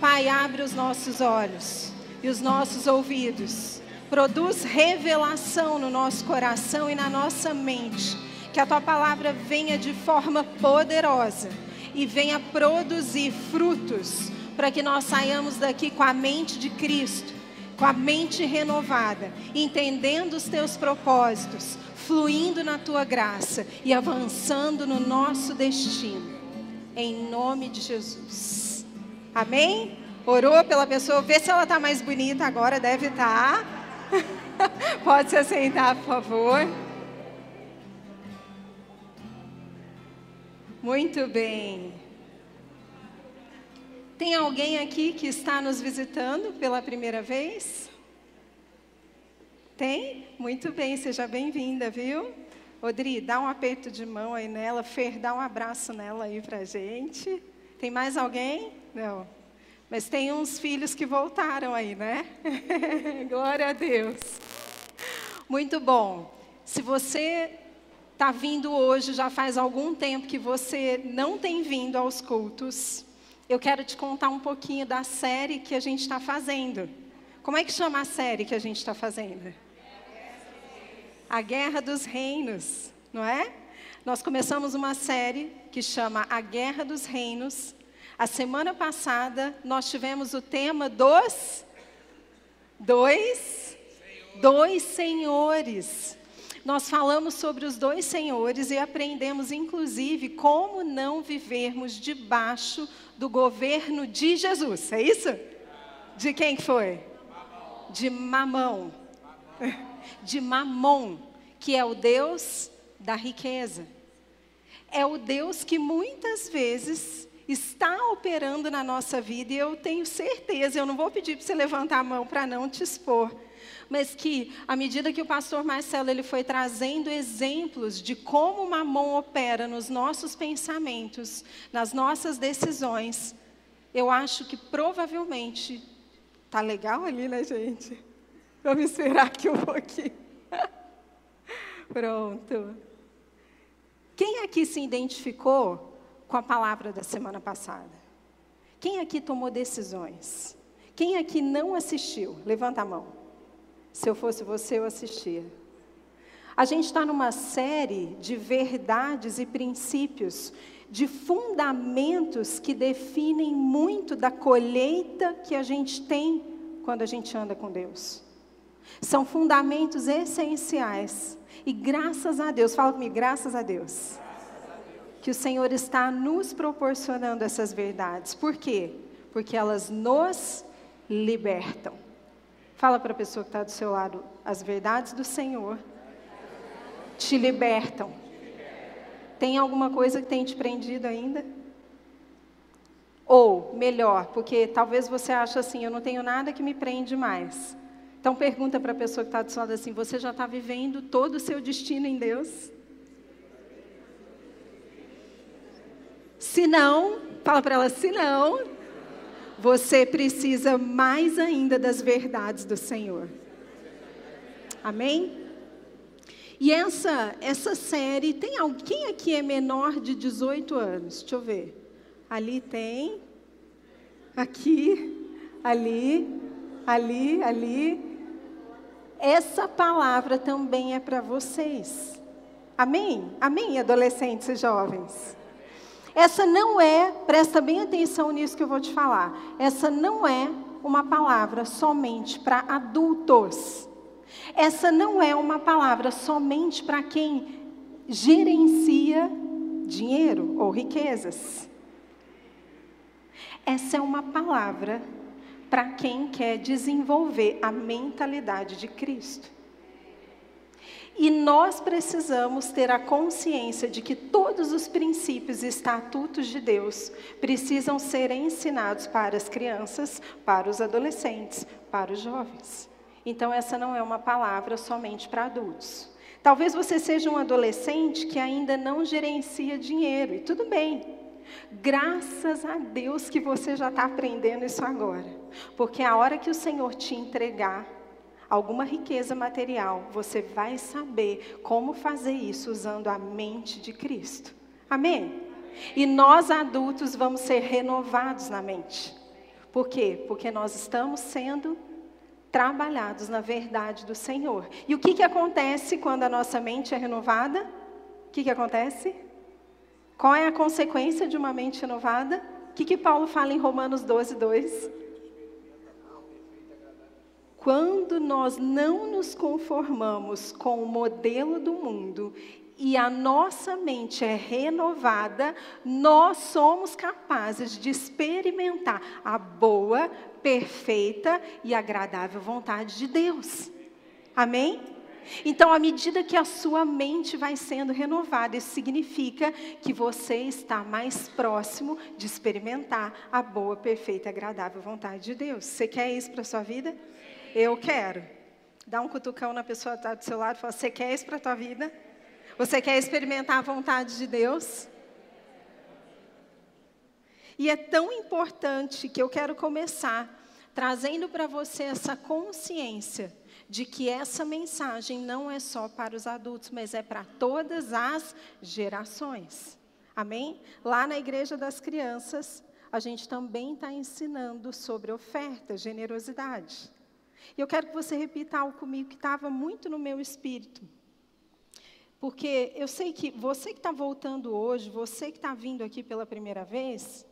Pai, abre os nossos olhos e os nossos ouvidos. Produz revelação no nosso coração e na nossa mente. Que a tua palavra venha de forma poderosa e venha produzir frutos para que nós saiamos daqui com a mente de Cristo, com a mente renovada, entendendo os teus propósitos, fluindo na tua graça e avançando no nosso destino. Em nome de Jesus. Amém? Orou pela pessoa, vê se ela está mais bonita agora, deve estar. Tá. Pode se assentar, por favor. Muito bem. Tem alguém aqui que está nos visitando pela primeira vez? Tem? Muito bem, seja bem-vinda, viu? Odri, dá um aperto de mão aí nela. Fer, dá um abraço nela aí pra gente. Tem mais alguém? Não. Mas tem uns filhos que voltaram aí, né? Glória a Deus. Muito bom. Se você está vindo hoje, já faz algum tempo que você não tem vindo aos cultos, eu quero te contar um pouquinho da série que a gente está fazendo. Como é que chama a série que a gente está fazendo? A Guerra dos Reinos, não é? Nós começamos uma série que chama A Guerra dos Reinos. A semana passada nós tivemos o tema dos dois dois senhores. Nós falamos sobre os dois senhores e aprendemos inclusive como não vivermos debaixo do governo de Jesus. É isso? De quem foi? De Mamão de Mamon, que é o Deus da riqueza. É o Deus que muitas vezes está operando na nossa vida, e eu tenho certeza, eu não vou pedir para você levantar a mão para não te expor, mas que à medida que o pastor Marcelo ele foi trazendo exemplos de como Mamon opera nos nossos pensamentos, nas nossas decisões, eu acho que provavelmente tá legal ali, né, gente? Vamos esperar aqui um pouquinho. Pronto. Quem aqui se identificou com a palavra da semana passada? Quem aqui tomou decisões? Quem aqui não assistiu? Levanta a mão. Se eu fosse você, eu assistia. A gente está numa série de verdades e princípios, de fundamentos que definem muito da colheita que a gente tem quando a gente anda com Deus. São fundamentos essenciais. E graças a Deus, fala comigo, graças a Deus, que o Senhor está nos proporcionando essas verdades. Por quê? Porque elas nos libertam. Fala para a pessoa que está do seu lado, as verdades do Senhor te libertam. Tem alguma coisa que tem te prendido ainda? Ou, melhor, porque talvez você ache assim, eu não tenho nada que me prende mais. Então pergunta para a pessoa que está do seu lado assim: você já está vivendo todo o seu destino em Deus? Se não, fala para ela, se não, você precisa mais ainda das verdades do Senhor. Amém? E essa, essa série, tem alguém aqui é menor de 18 anos? Deixa eu ver. Ali tem. Aqui, ali, ali, ali. Essa palavra também é para vocês. Amém? Amém, adolescentes e jovens? Essa não é, presta bem atenção nisso que eu vou te falar. Essa não é uma palavra somente para adultos. Essa não é uma palavra somente para quem gerencia dinheiro ou riquezas. Essa é uma palavra para quem quer desenvolver a mentalidade de Cristo. E nós precisamos ter a consciência de que todos os princípios e estatutos de Deus precisam ser ensinados para as crianças, para os adolescentes, para os jovens. Então, essa não é uma palavra somente para adultos. Talvez você seja um adolescente que ainda não gerencia dinheiro, e tudo bem, Graças a Deus que você já está aprendendo isso agora. Porque a hora que o Senhor te entregar alguma riqueza material, você vai saber como fazer isso usando a mente de Cristo. Amém? E nós adultos vamos ser renovados na mente. Por quê? Porque nós estamos sendo trabalhados na verdade do Senhor. E o que, que acontece quando a nossa mente é renovada? O que, que acontece? Qual é a consequência de uma mente renovada? O que, que Paulo fala em Romanos 12, 2? Quando nós não nos conformamos com o modelo do mundo e a nossa mente é renovada, nós somos capazes de experimentar a boa, perfeita e agradável vontade de Deus. Amém? Então, à medida que a sua mente vai sendo renovada, isso significa que você está mais próximo de experimentar a boa, perfeita e agradável vontade de Deus. Você quer isso para a sua vida? Eu quero. Dá um cutucão na pessoa que está do seu lado e fala: Você quer isso para a tua vida? Você quer experimentar a vontade de Deus? E é tão importante que eu quero começar trazendo para você essa consciência de que essa mensagem não é só para os adultos, mas é para todas as gerações. Amém? Lá na Igreja das Crianças, a gente também está ensinando sobre oferta, generosidade. E eu quero que você repita algo comigo que estava muito no meu espírito. Porque eu sei que você que está voltando hoje, você que está vindo aqui pela primeira vez,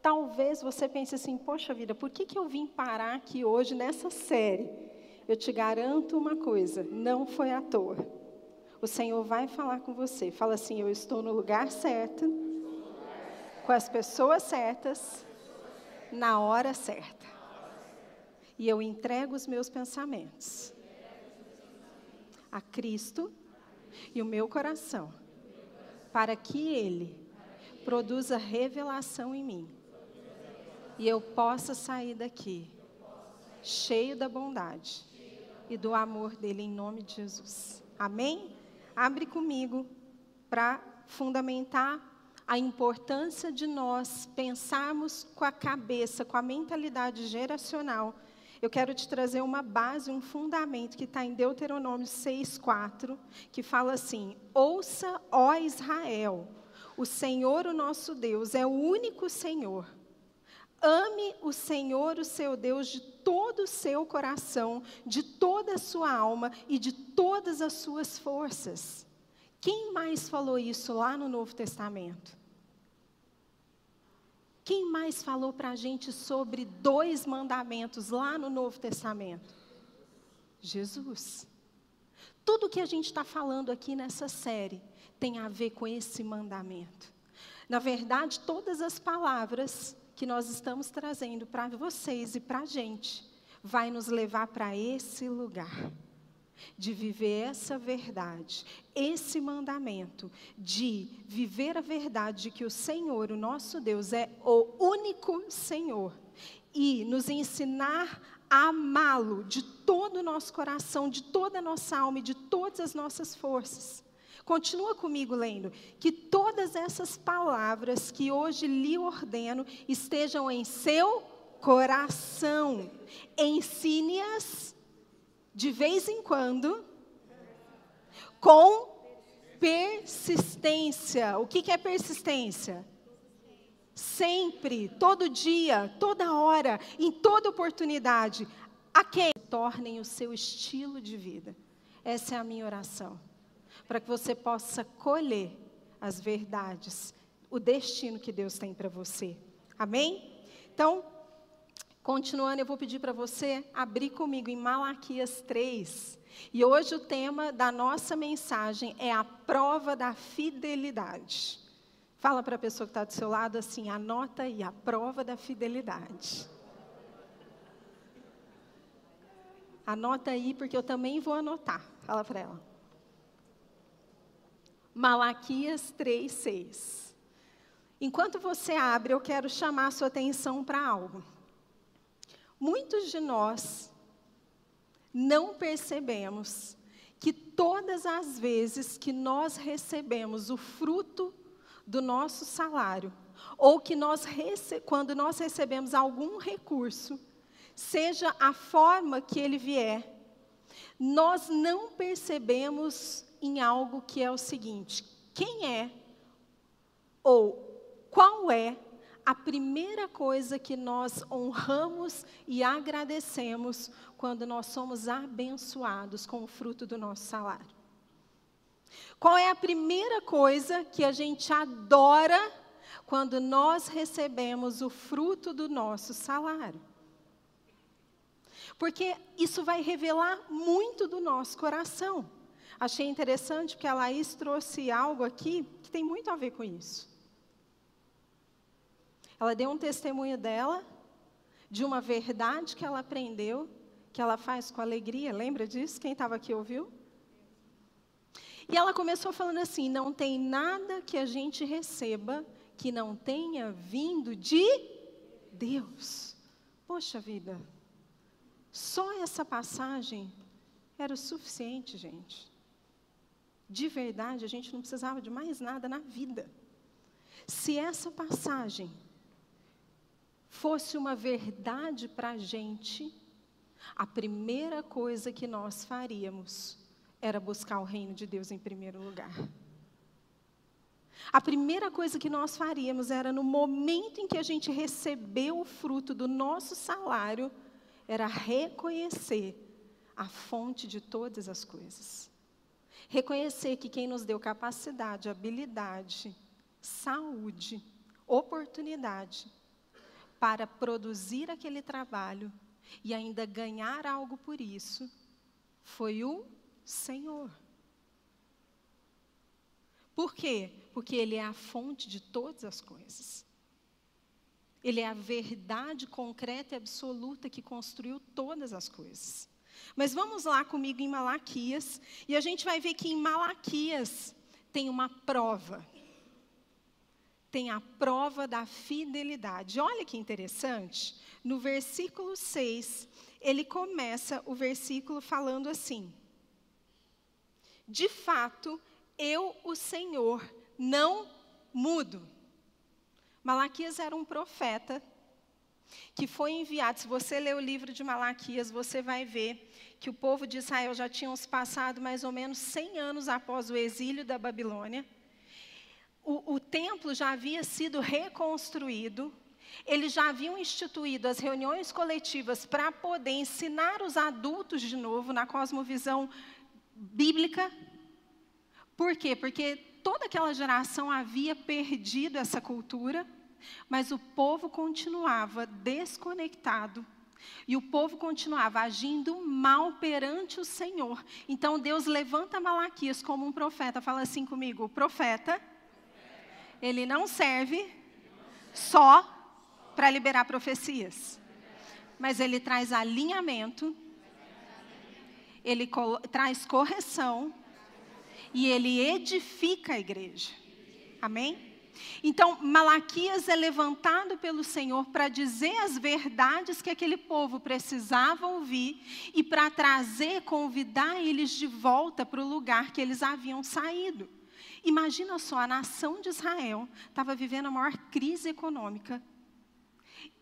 talvez você pense assim: poxa vida, por que, que eu vim parar aqui hoje nessa série? Eu te garanto uma coisa: não foi à toa. O Senhor vai falar com você. Fala assim: eu estou no lugar certo, com as pessoas certas, na hora certa. E eu entrego os meus pensamentos a Cristo e o meu coração, para que Ele produza revelação em mim e eu possa sair daqui cheio da bondade e do amor dele em nome de Jesus. Amém? Abre comigo para fundamentar a importância de nós pensarmos com a cabeça, com a mentalidade geracional eu quero te trazer uma base, um fundamento que está em Deuteronômio 6,4, que fala assim: Ouça, ó Israel, o Senhor, o nosso Deus, é o único Senhor. Ame o Senhor, o seu Deus, de todo o seu coração, de toda a sua alma e de todas as suas forças. Quem mais falou isso lá no Novo Testamento? Quem mais falou para a gente sobre dois mandamentos lá no Novo Testamento? Jesus. Tudo que a gente está falando aqui nessa série tem a ver com esse mandamento. Na verdade, todas as palavras que nós estamos trazendo para vocês e para a gente vai nos levar para esse lugar de viver essa verdade, esse mandamento, de viver a verdade de que o Senhor, o nosso Deus, é o único Senhor, e nos ensinar a amá-lo de todo o nosso coração, de toda a nossa alma e de todas as nossas forças. Continua comigo lendo. Que todas essas palavras que hoje lhe ordeno estejam em seu coração. Ensine-as de vez em quando, com persistência. O que, é persistência? Sempre, todo dia, toda hora, em toda oportunidade. A quem tornem o seu estilo de vida. Essa é a minha oração. Para que você possa colher as verdades, o destino que Deus tem para você. Amém? Então, Continuando, eu vou pedir para você abrir comigo em Malaquias 3. E hoje o tema da nossa mensagem é a prova da fidelidade. Fala para a pessoa que está do seu lado assim: anota aí a prova da fidelidade. Anota aí, porque eu também vou anotar. Fala para ela. Malaquias 3, 6. Enquanto você abre, eu quero chamar a sua atenção para algo. Muitos de nós não percebemos que todas as vezes que nós recebemos o fruto do nosso salário, ou que nós quando nós recebemos algum recurso, seja a forma que ele vier, nós não percebemos em algo que é o seguinte: quem é ou qual é a primeira coisa que nós honramos e agradecemos quando nós somos abençoados com o fruto do nosso salário? Qual é a primeira coisa que a gente adora quando nós recebemos o fruto do nosso salário? Porque isso vai revelar muito do nosso coração. Achei interessante porque a Laís trouxe algo aqui que tem muito a ver com isso. Ela deu um testemunho dela, de uma verdade que ela aprendeu, que ela faz com alegria. Lembra disso? Quem estava aqui ouviu? E ela começou falando assim: não tem nada que a gente receba que não tenha vindo de Deus. Poxa vida, só essa passagem era o suficiente, gente. De verdade, a gente não precisava de mais nada na vida. Se essa passagem fosse uma verdade para a gente, a primeira coisa que nós faríamos era buscar o reino de Deus em primeiro lugar. A primeira coisa que nós faríamos era, no momento em que a gente recebeu o fruto do nosso salário, era reconhecer a fonte de todas as coisas. Reconhecer que quem nos deu capacidade, habilidade, saúde, oportunidade para produzir aquele trabalho e ainda ganhar algo por isso foi o Senhor. Por quê? Porque Ele é a fonte de todas as coisas. Ele é a verdade concreta e absoluta que construiu todas as coisas. Mas vamos lá comigo em Malaquias, e a gente vai ver que em Malaquias tem uma prova. Tem a prova da fidelidade. Olha que interessante. No versículo 6, ele começa o versículo falando assim: De fato, eu, o Senhor, não mudo. Malaquias era um profeta que foi enviado. Se você ler o livro de Malaquias, você vai ver que o povo de Israel já tinha passado mais ou menos 100 anos após o exílio da Babilônia. O, o templo já havia sido reconstruído. Eles já haviam instituído as reuniões coletivas para poder ensinar os adultos de novo na cosmovisão bíblica. Por quê? Porque toda aquela geração havia perdido essa cultura, mas o povo continuava desconectado. E o povo continuava agindo mal perante o Senhor. Então Deus levanta Malaquias como um profeta. Fala assim comigo: profeta, ele não serve só para liberar profecias, mas ele traz alinhamento, ele traz correção e ele edifica a igreja. Amém? Então, Malaquias é levantado pelo Senhor para dizer as verdades que aquele povo precisava ouvir e para trazer, convidar eles de volta para o lugar que eles haviam saído. Imagina só, a nação de Israel estava vivendo a maior crise econômica.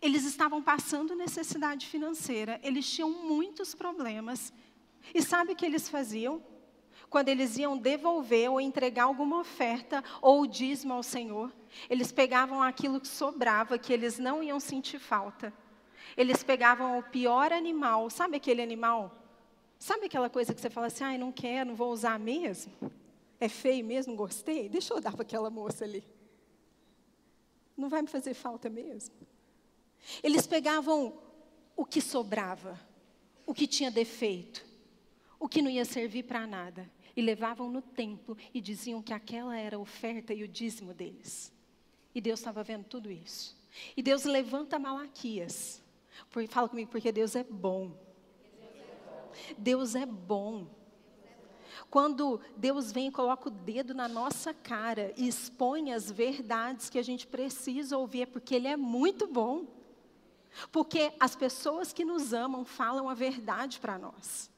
Eles estavam passando necessidade financeira, eles tinham muitos problemas. E sabe o que eles faziam? quando eles iam devolver ou entregar alguma oferta ou dízimo ao Senhor, eles pegavam aquilo que sobrava, que eles não iam sentir falta. Eles pegavam o pior animal, sabe aquele animal? Sabe aquela coisa que você fala assim, ai, não quero, não vou usar mesmo? É feio mesmo, gostei? Deixa eu dar para aquela moça ali. Não vai me fazer falta mesmo? Eles pegavam o que sobrava, o que tinha defeito, o que não ia servir para nada e levavam no templo e diziam que aquela era a oferta e o dízimo deles. E Deus estava vendo tudo isso. E Deus levanta Malaquias. Por, fala comigo, porque Deus é bom. Deus é bom. Quando Deus vem e coloca o dedo na nossa cara e expõe as verdades que a gente precisa ouvir, é porque Ele é muito bom. Porque as pessoas que nos amam falam a verdade para nós.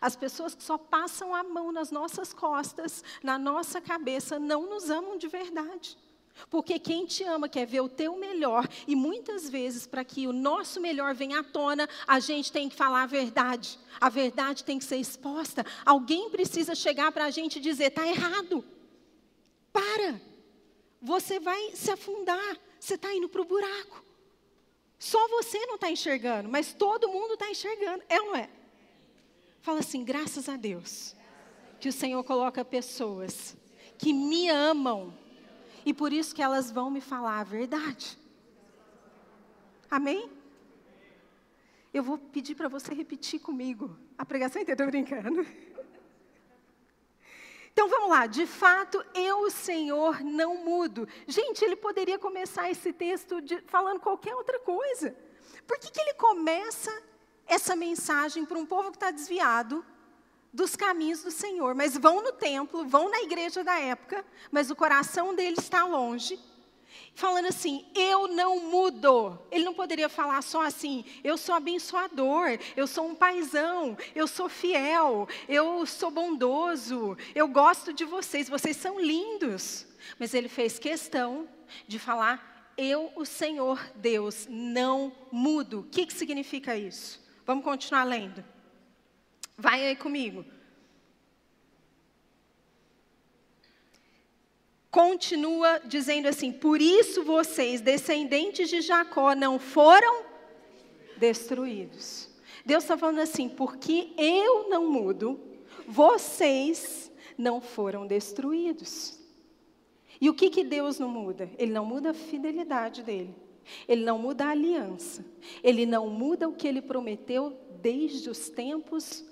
As pessoas que só passam a mão nas nossas costas, na nossa cabeça, não nos amam de verdade. Porque quem te ama quer ver o teu melhor, e muitas vezes, para que o nosso melhor venha à tona, a gente tem que falar a verdade. A verdade tem que ser exposta. Alguém precisa chegar para a gente e dizer: está errado. Para. Você vai se afundar. você está indo para o buraco. Só você não está enxergando, mas todo mundo está enxergando. É ou não é? Fala assim, graças a Deus, que o Senhor coloca pessoas que me amam e por isso que elas vão me falar a verdade. Amém? Eu vou pedir para você repetir comigo. A pregação inteira, estou brincando. Então vamos lá, de fato, eu, o Senhor, não mudo. Gente, ele poderia começar esse texto de, falando qualquer outra coisa. Por que, que ele começa essa mensagem para um povo que está desviado dos caminhos do Senhor? Mas vão no templo, vão na igreja da época, mas o coração deles está longe falando assim: eu não mudo. Ele não poderia falar só assim: eu sou abençoador, eu sou um paizão, eu sou fiel, eu sou bondoso, eu gosto de vocês, vocês são lindos. Mas ele fez questão de falar: eu, o Senhor Deus, não mudo. O que, que significa isso? Vamos continuar lendo. Vai aí comigo. continua dizendo assim: Por isso vocês, descendentes de Jacó, não foram destruídos. Deus está falando assim: porque eu não mudo, vocês não foram destruídos. E o que, que Deus não muda? Ele não muda a fidelidade dele. Ele não muda a aliança. Ele não muda o que ele prometeu desde os tempos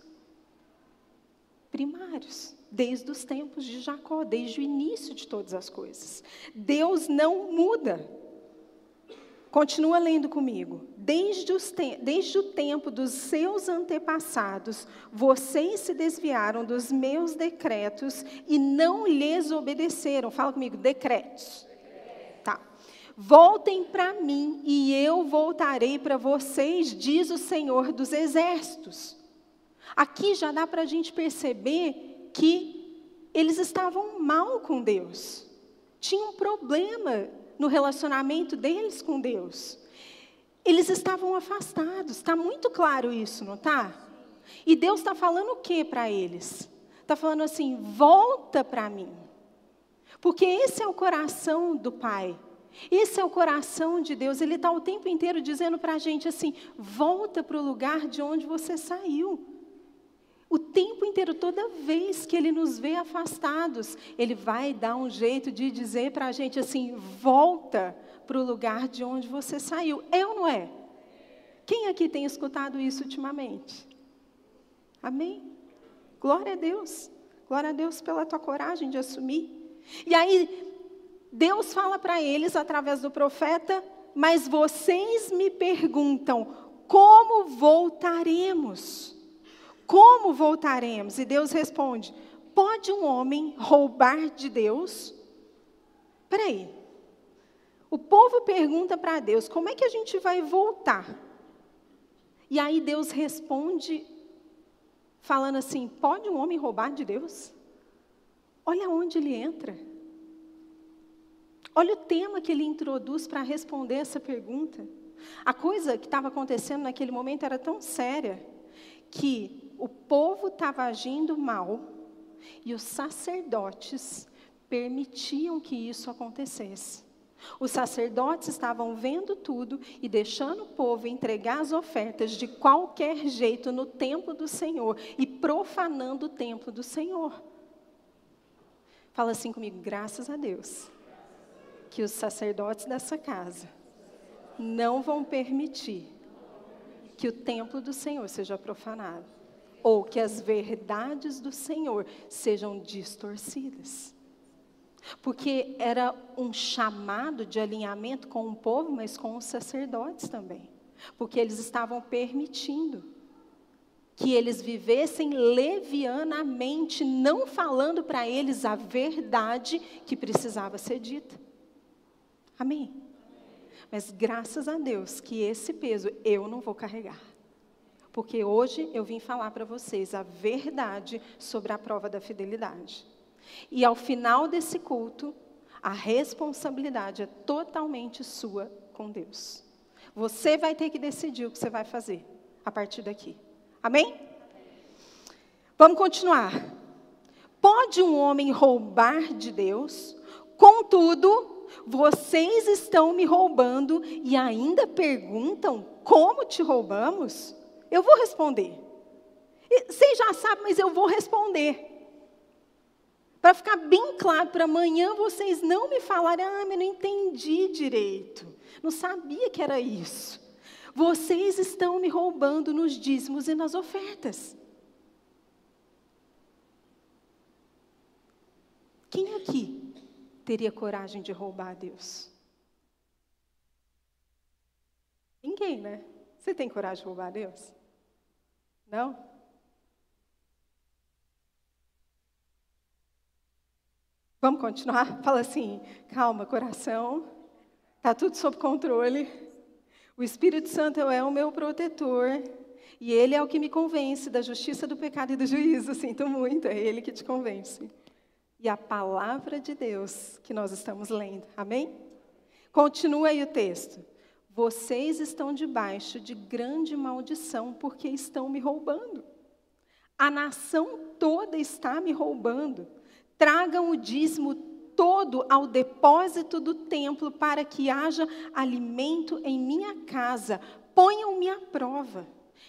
primários desde os tempos de Jacó, desde o início de todas as coisas. Deus não muda. Continua lendo comigo. Desde, te desde o tempo dos seus antepassados, vocês se desviaram dos meus decretos e não lhes obedeceram. Fala comigo, decretos. Tá. Voltem para mim e eu voltarei para vocês, diz o Senhor dos Exércitos. Aqui já dá para a gente perceber que eles estavam mal com Deus. Tinha um problema no relacionamento deles com Deus. Eles estavam afastados, está muito claro isso, não está? E Deus está falando o que para eles? Está falando assim: volta para mim. Porque esse é o coração do Pai. Esse é o coração de Deus. Ele está o tempo inteiro dizendo para a gente assim: volta para o lugar de onde você saiu. O tempo inteiro, toda vez que ele nos vê afastados, ele vai dar um jeito de dizer para a gente assim: volta para o lugar de onde você saiu. É ou não é? Quem aqui tem escutado isso ultimamente? Amém? Glória a Deus. Glória a Deus pela tua coragem de assumir. E aí, Deus fala para eles através do profeta: Mas vocês me perguntam, como voltaremos? Como voltaremos? E Deus responde: Pode um homem roubar de Deus? Peraí. O povo pergunta para Deus: Como é que a gente vai voltar? E aí Deus responde, falando assim: Pode um homem roubar de Deus? Olha onde ele entra. Olha o tema que ele introduz para responder essa pergunta. A coisa que estava acontecendo naquele momento era tão séria que o povo estava agindo mal e os sacerdotes permitiam que isso acontecesse. Os sacerdotes estavam vendo tudo e deixando o povo entregar as ofertas de qualquer jeito no templo do Senhor e profanando o templo do Senhor. Fala assim comigo, graças a Deus, que os sacerdotes dessa casa não vão permitir que o templo do Senhor seja profanado ou que as verdades do Senhor sejam distorcidas. Porque era um chamado de alinhamento com o povo, mas com os sacerdotes também. Porque eles estavam permitindo que eles vivessem levianamente, não falando para eles a verdade que precisava ser dita. Amém? Mas graças a Deus que esse peso eu não vou carregar porque hoje eu vim falar para vocês a verdade sobre a prova da fidelidade. E ao final desse culto, a responsabilidade é totalmente sua com Deus. Você vai ter que decidir o que você vai fazer a partir daqui. Amém? Vamos continuar. Pode um homem roubar de Deus? Contudo, vocês estão me roubando e ainda perguntam como te roubamos? Eu vou responder. Vocês já sabem, mas eu vou responder. Para ficar bem claro, para amanhã vocês não me falarem, ah, mas não entendi direito. Não sabia que era isso. Vocês estão me roubando nos dízimos e nas ofertas. Quem aqui teria coragem de roubar a Deus? Ninguém, né? Você tem coragem de roubar a Deus? Não? Vamos continuar? Fala assim, calma, coração, está tudo sob controle. O Espírito Santo é o meu protetor e ele é o que me convence da justiça, do pecado e do juízo. Sinto muito, é ele que te convence. E a palavra de Deus que nós estamos lendo. Amém? Continua aí o texto. Vocês estão debaixo de grande maldição porque estão me roubando. A nação toda está me roubando. Tragam o dízimo todo ao depósito do templo para que haja alimento em minha casa. Ponham-me à prova.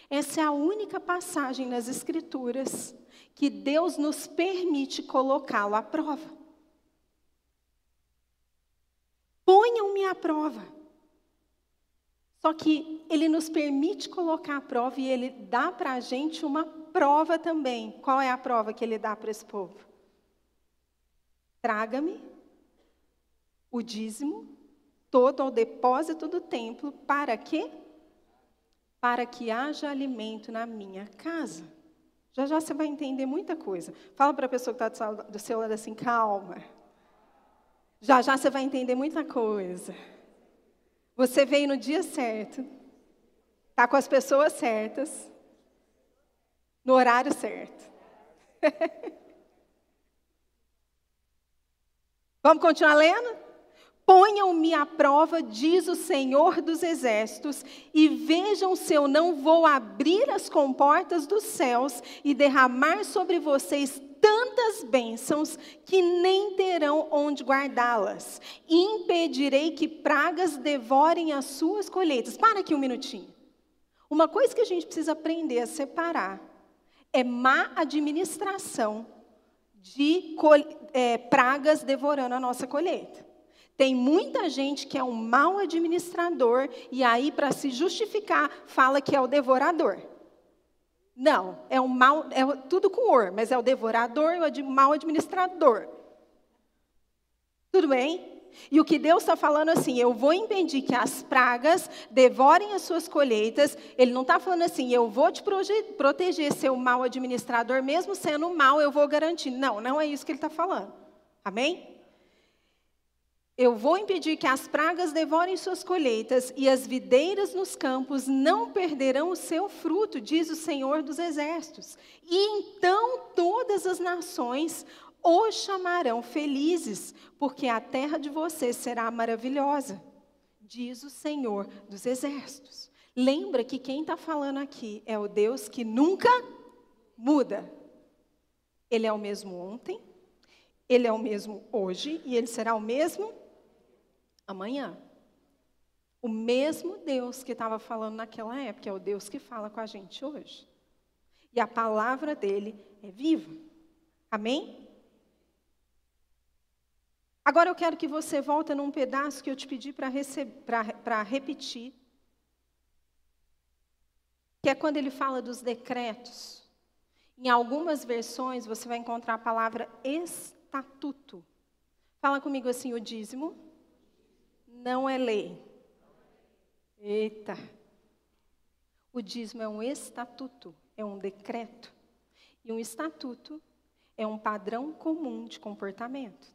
Essa é a única passagem nas Escrituras que Deus nos permite colocá-lo à prova. Ponham-me à prova. Só que Ele nos permite colocar à prova e Ele dá para a gente uma prova também. Qual é a prova que Ele dá para esse povo? Traga-me o dízimo todo ao depósito do templo, para quê? Para que haja alimento na minha casa. Já já você vai entender muita coisa. Fala para a pessoa que está do seu lado assim, calma. Já já você vai entender muita coisa. Você veio no dia certo, está com as pessoas certas, no horário certo. Vamos continuar lendo? Ponham-me à prova, diz o Senhor dos Exércitos, e vejam se eu não vou abrir as comportas dos céus e derramar sobre vocês tantas bênçãos que nem terão onde guardá-las. Impedirei que pragas devorem as suas colheitas. Para aqui um minutinho. Uma coisa que a gente precisa aprender a separar é má administração de é, pragas devorando a nossa colheita. Tem muita gente que é um mau administrador e aí, para se justificar, fala que é o devorador. Não, é um mal, é tudo com or, mas é o devorador e o mau administrador. Tudo bem? E o que Deus está falando assim, eu vou impedir que as pragas devorem as suas colheitas. Ele não está falando assim, eu vou te proteger, seu mau administrador, mesmo sendo mal, eu vou garantir. Não, não é isso que ele está falando. Amém? Eu vou impedir que as pragas devorem suas colheitas e as videiras nos campos não perderão o seu fruto, diz o Senhor dos Exércitos. E então todas as nações os chamarão felizes, porque a terra de vocês será maravilhosa, diz o Senhor dos Exércitos. Lembra que quem está falando aqui é o Deus que nunca muda. Ele é o mesmo ontem, ele é o mesmo hoje e ele será o mesmo amanhã. O mesmo Deus que estava falando naquela época é o Deus que fala com a gente hoje. E a palavra dele é viva. Amém? Agora eu quero que você volte num pedaço que eu te pedi para repetir. Que é quando ele fala dos decretos. Em algumas versões você vai encontrar a palavra estatuto. Fala comigo assim, o dízimo não é lei. Eita. O dízimo é um estatuto, é um decreto. E um estatuto é um padrão comum de comportamento.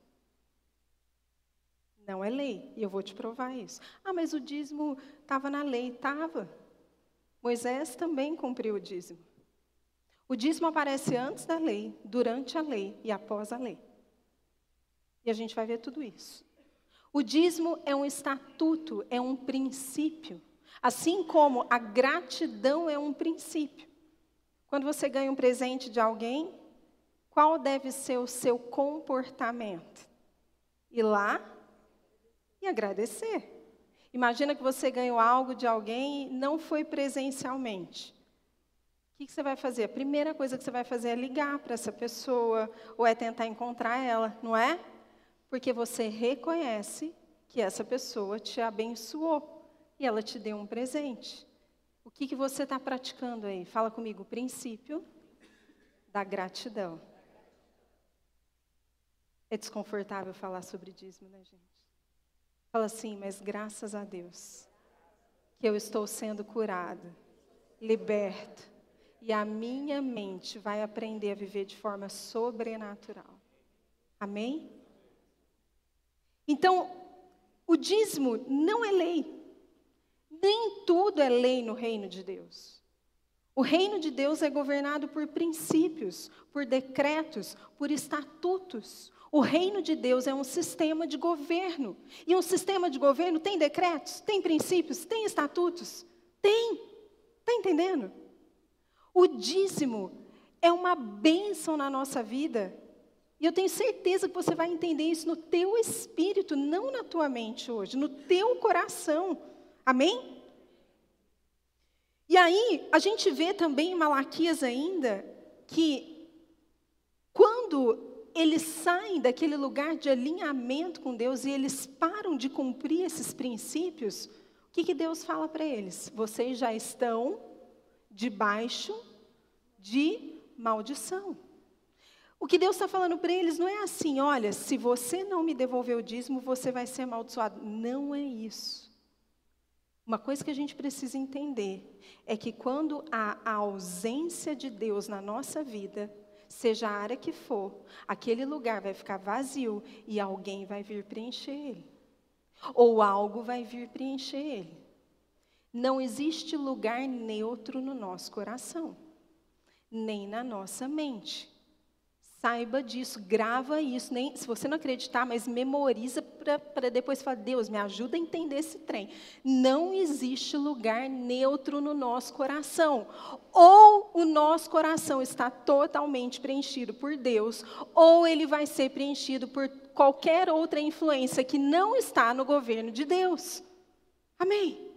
Não é lei, e eu vou te provar isso. Ah, mas o dízimo estava na lei. Estava. Moisés também cumpriu o dízimo. O dízimo aparece antes da lei, durante a lei e após a lei. E a gente vai ver tudo isso. O dízimo é um estatuto, é um princípio. Assim como a gratidão é um princípio. Quando você ganha um presente de alguém, qual deve ser o seu comportamento? Ir lá e agradecer. Imagina que você ganhou algo de alguém e não foi presencialmente. O que você vai fazer? A primeira coisa que você vai fazer é ligar para essa pessoa ou é tentar encontrar ela, não é? Porque você reconhece que essa pessoa te abençoou e ela te deu um presente. O que, que você está praticando aí? Fala comigo, o princípio da gratidão. É desconfortável falar sobre dízimo, né, gente? Fala assim, mas graças a Deus que eu estou sendo curado, liberto, e a minha mente vai aprender a viver de forma sobrenatural. Amém? Então, o dízimo não é lei. Nem tudo é lei no reino de Deus. O reino de Deus é governado por princípios, por decretos, por estatutos. O reino de Deus é um sistema de governo. E um sistema de governo tem decretos, tem princípios, tem estatutos? Tem. Está entendendo? O dízimo é uma bênção na nossa vida. E eu tenho certeza que você vai entender isso no teu espírito, não na tua mente hoje, no teu coração. Amém? E aí, a gente vê também em Malaquias ainda que quando eles saem daquele lugar de alinhamento com Deus e eles param de cumprir esses princípios, o que, que Deus fala para eles? Vocês já estão debaixo de maldição. O que Deus está falando para eles não é assim, olha, se você não me devolver o dízimo, você vai ser amaldiçoado. Não é isso. Uma coisa que a gente precisa entender é que quando há a ausência de Deus na nossa vida, seja a área que for, aquele lugar vai ficar vazio e alguém vai vir preencher ele. Ou algo vai vir preencher ele. Não existe lugar neutro no nosso coração, nem na nossa mente. Saiba disso, grava isso. Nem, se você não acreditar, mas memoriza para depois falar, Deus, me ajuda a entender esse trem. Não existe lugar neutro no nosso coração. Ou o nosso coração está totalmente preenchido por Deus, ou ele vai ser preenchido por qualquer outra influência que não está no governo de Deus. Amém?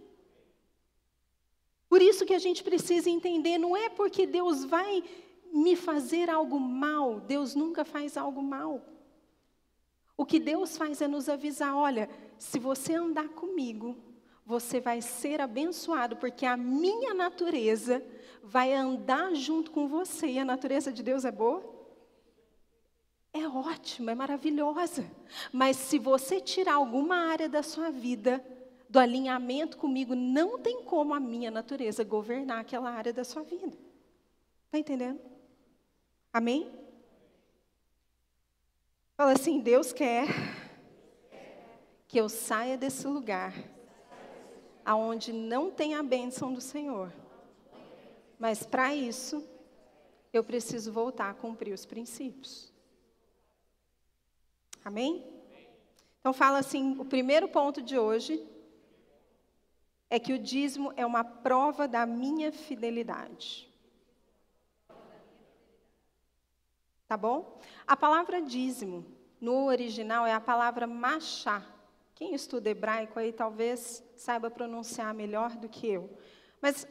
Por isso que a gente precisa entender, não é porque Deus vai me fazer algo mal. Deus nunca faz algo mal. O que Deus faz é nos avisar: olha, se você andar comigo, você vai ser abençoado, porque a minha natureza vai andar junto com você. E a natureza de Deus é boa? É ótima, é maravilhosa. Mas se você tirar alguma área da sua vida do alinhamento comigo, não tem como a minha natureza governar aquela área da sua vida. Está entendendo? Amém? Fala assim: Deus quer que eu saia desse lugar aonde não tem a bênção do Senhor. Mas para isso, eu preciso voltar a cumprir os princípios. Amém? Então fala assim, o primeiro ponto de hoje é que o dízimo é uma prova da minha fidelidade. Tá bom? A palavra dízimo, no original, é a palavra machá. Quem estuda hebraico aí talvez saiba pronunciar melhor do que eu. Mas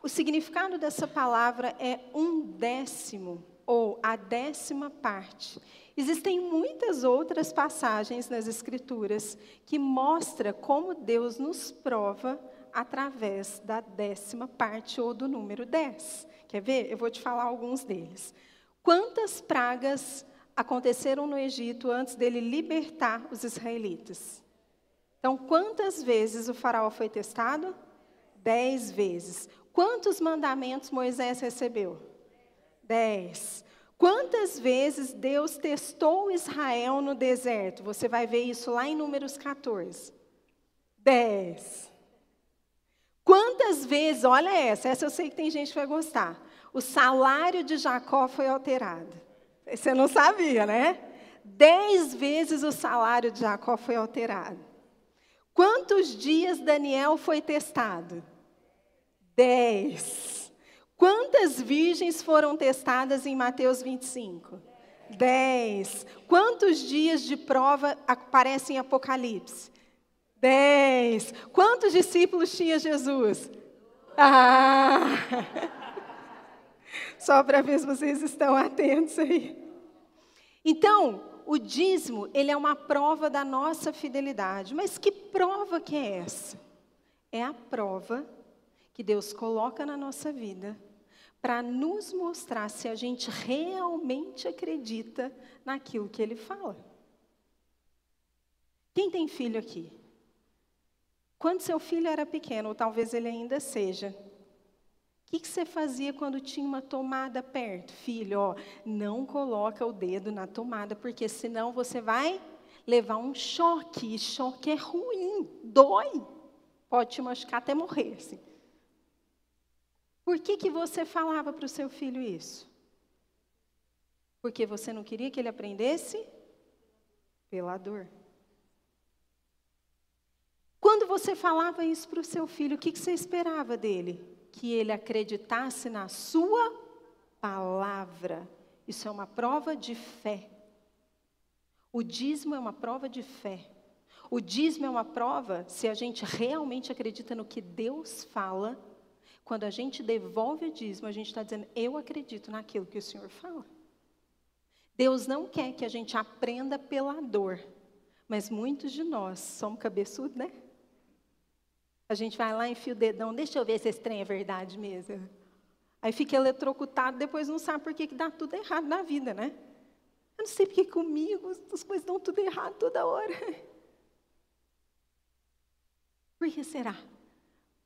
o significado dessa palavra é um décimo, ou a décima parte. Existem muitas outras passagens nas Escrituras que mostram como Deus nos prova através da décima parte ou do número 10. Quer ver? Eu vou te falar alguns deles. Quantas pragas aconteceram no Egito antes dele libertar os israelitas? Então, quantas vezes o faraó foi testado? Dez vezes. Quantos mandamentos Moisés recebeu? Dez. Quantas vezes Deus testou Israel no deserto? Você vai ver isso lá em Números 14. Dez. Quantas vezes, olha essa, essa eu sei que tem gente que vai gostar o salário de Jacó foi alterado. Você não sabia, né? Dez vezes o salário de Jacó foi alterado. Quantos dias Daniel foi testado? Dez. Quantas virgens foram testadas em Mateus 25? Dez. Quantos dias de prova aparecem em Apocalipse? Dez. Quantos discípulos tinha Jesus? Ah! Só para ver se vocês estão atentos aí. Então, o dízimo, ele é uma prova da nossa fidelidade. Mas que prova que é essa? É a prova que Deus coloca na nossa vida para nos mostrar se a gente realmente acredita naquilo que ele fala. Quem tem filho aqui? Quando seu filho era pequeno, ou talvez ele ainda seja, que, que, você fazia quando tinha uma tomada perto? Filho, ó, não coloca o dedo na tomada, porque senão você vai levar um choque. E choque é ruim, dói. Pode te machucar até morrer. Assim. Por que, que você falava para o seu filho isso? Porque você não queria que ele aprendesse? Pela dor. Quando você falava isso para o seu filho, o que, que você esperava dele? Que ele acreditasse na sua palavra. Isso é uma prova de fé. O dízimo é uma prova de fé. O dízimo é uma prova se a gente realmente acredita no que Deus fala. Quando a gente devolve o dízimo, a gente está dizendo, eu acredito naquilo que o Senhor fala. Deus não quer que a gente aprenda pela dor, mas muitos de nós somos cabeçudos, né? A gente vai lá, enfia o dedão, deixa eu ver se esse trem é verdade mesmo. Aí fica eletrocutado, depois não sabe por que, que dá tudo errado na vida, né? Eu não sei porque comigo as coisas dão tudo errado toda hora. Por que será?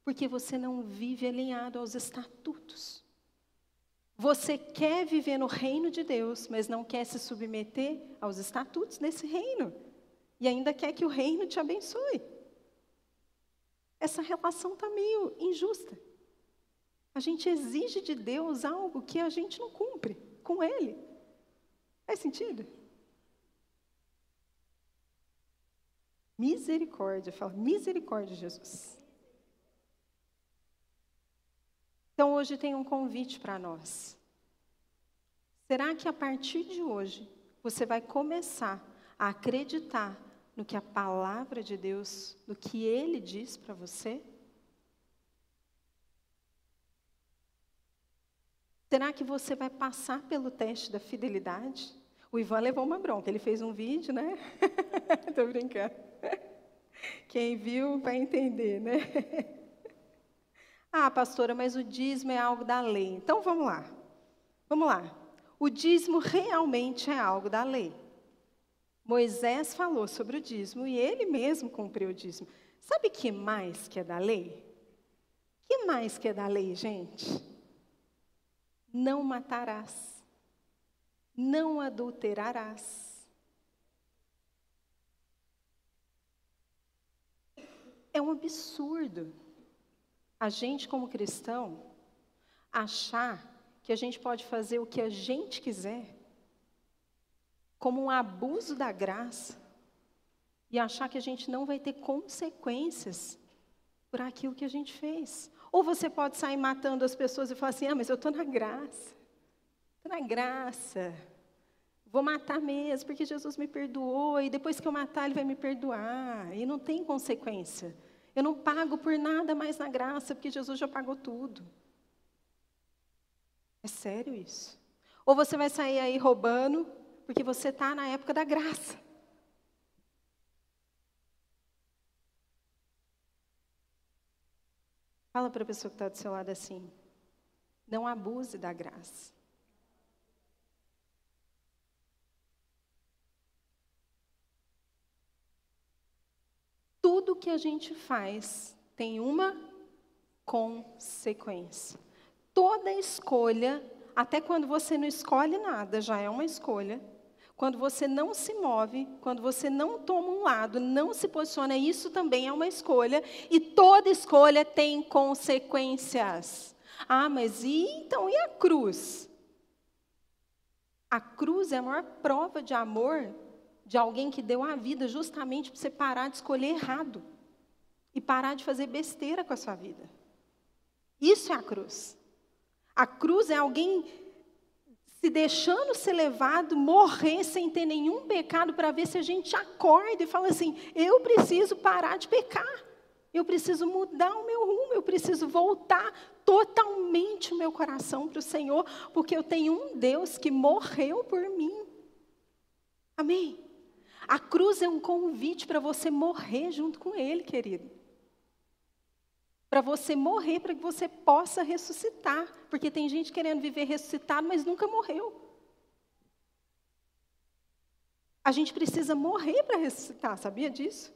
Porque você não vive alinhado aos estatutos. Você quer viver no reino de Deus, mas não quer se submeter aos estatutos desse reino. E ainda quer que o reino te abençoe essa relação está meio injusta. A gente exige de Deus algo que a gente não cumpre com Ele. Faz sentido? Misericórdia, fala, misericórdia, Jesus. Então hoje tem um convite para nós. Será que a partir de hoje você vai começar a acreditar no que a palavra de Deus, no que Ele diz para você? Será que você vai passar pelo teste da fidelidade? O Ivan levou uma bronca, ele fez um vídeo, né? Estou brincando. Quem viu vai entender, né? ah, pastora, mas o dízimo é algo da lei. Então vamos lá. Vamos lá. O dízimo realmente é algo da lei. Moisés falou sobre o dízimo e ele mesmo cumpriu o dízimo. Sabe que mais que é da lei? Que mais que é da lei, gente? Não matarás. Não adulterarás. É um absurdo a gente, como cristão, achar que a gente pode fazer o que a gente quiser como um abuso da graça e achar que a gente não vai ter consequências por aquilo que a gente fez. Ou você pode sair matando as pessoas e falar assim: ah, mas eu estou na graça, estou na graça, vou matar mesmo, porque Jesus me perdoou, e depois que eu matar, Ele vai me perdoar, e não tem consequência. Eu não pago por nada mais na graça, porque Jesus já pagou tudo. É sério isso? Ou você vai sair aí roubando, porque você está na época da graça. Fala para a pessoa que está do seu lado assim. Não abuse da graça. Tudo que a gente faz tem uma consequência. Toda escolha, até quando você não escolhe nada, já é uma escolha. Quando você não se move, quando você não toma um lado, não se posiciona, isso também é uma escolha, e toda escolha tem consequências. Ah, mas e então, e a cruz? A cruz é a maior prova de amor de alguém que deu a vida justamente para você parar de escolher errado e parar de fazer besteira com a sua vida. Isso é a cruz. A cruz é alguém se deixando ser levado, morrer sem ter nenhum pecado, para ver se a gente acorda e fala assim: eu preciso parar de pecar, eu preciso mudar o meu rumo, eu preciso voltar totalmente o meu coração para o Senhor, porque eu tenho um Deus que morreu por mim. Amém? A cruz é um convite para você morrer junto com Ele, querido para você morrer, para que você possa ressuscitar. Porque tem gente querendo viver ressuscitado, mas nunca morreu. A gente precisa morrer para ressuscitar, sabia disso?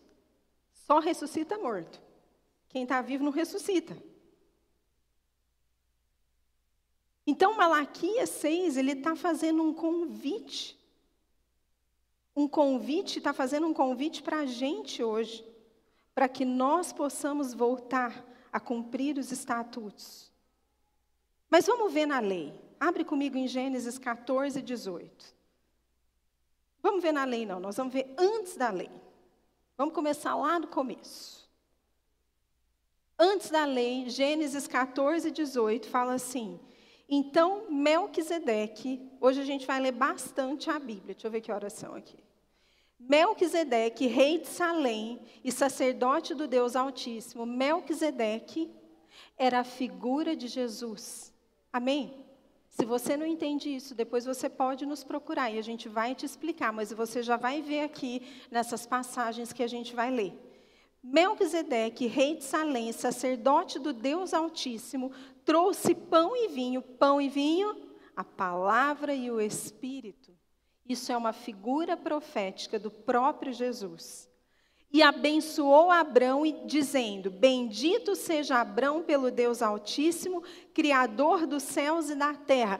Só ressuscita morto. Quem está vivo não ressuscita. Então, Malaquias 6, ele está fazendo um convite. Um convite, está fazendo um convite para a gente hoje, para que nós possamos voltar a cumprir os estatutos. Mas vamos ver na lei. Abre comigo em Gênesis 14, 18. Vamos ver na lei, não, nós vamos ver antes da lei. Vamos começar lá no começo. Antes da lei, Gênesis 14, 18 fala assim: Então Melquisedeque, hoje a gente vai ler bastante a Bíblia, deixa eu ver que oração aqui. Melquisedeque, rei de Salém e sacerdote do Deus Altíssimo, Melquisedeque era a figura de Jesus. Amém? Se você não entende isso, depois você pode nos procurar e a gente vai te explicar, mas você já vai ver aqui nessas passagens que a gente vai ler. Melquisedeque, rei de Salém, sacerdote do Deus Altíssimo, trouxe pão e vinho, pão e vinho, a palavra e o Espírito. Isso é uma figura profética do próprio Jesus. E abençoou Abrão, dizendo: Bendito seja Abrão pelo Deus Altíssimo, Criador dos céus e da terra.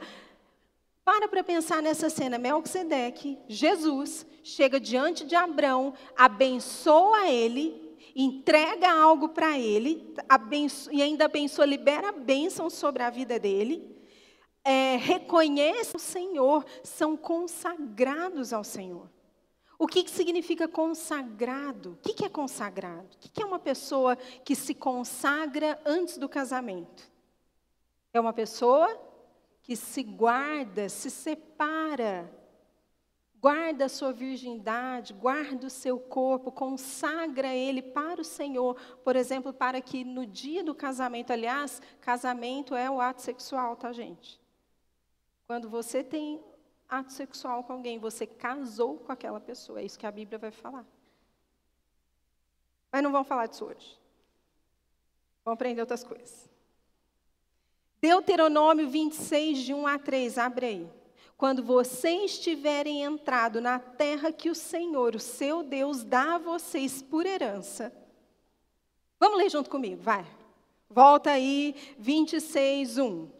Para para pensar nessa cena. Melquisedeque, Jesus, chega diante de Abrão, abençoa ele, entrega algo para ele, e ainda abençoa, libera a bênção sobre a vida dele é, reconhecem o Senhor, são consagrados ao Senhor. O que, que significa consagrado? O que, que é consagrado? O que, que é uma pessoa que se consagra antes do casamento? É uma pessoa que se guarda, se separa, guarda a sua virgindade, guarda o seu corpo, consagra ele para o Senhor. Por exemplo, para que no dia do casamento, aliás, casamento é o ato sexual, tá, gente? Quando você tem ato sexual com alguém, você casou com aquela pessoa. É isso que a Bíblia vai falar. Mas não vamos falar disso hoje. Vamos aprender outras coisas. Deuteronômio 26, de 1 a 3, abre aí. Quando vocês tiverem entrado na terra que o Senhor, o seu Deus, dá a vocês por herança. Vamos ler junto comigo, vai. Volta aí, 26, 1.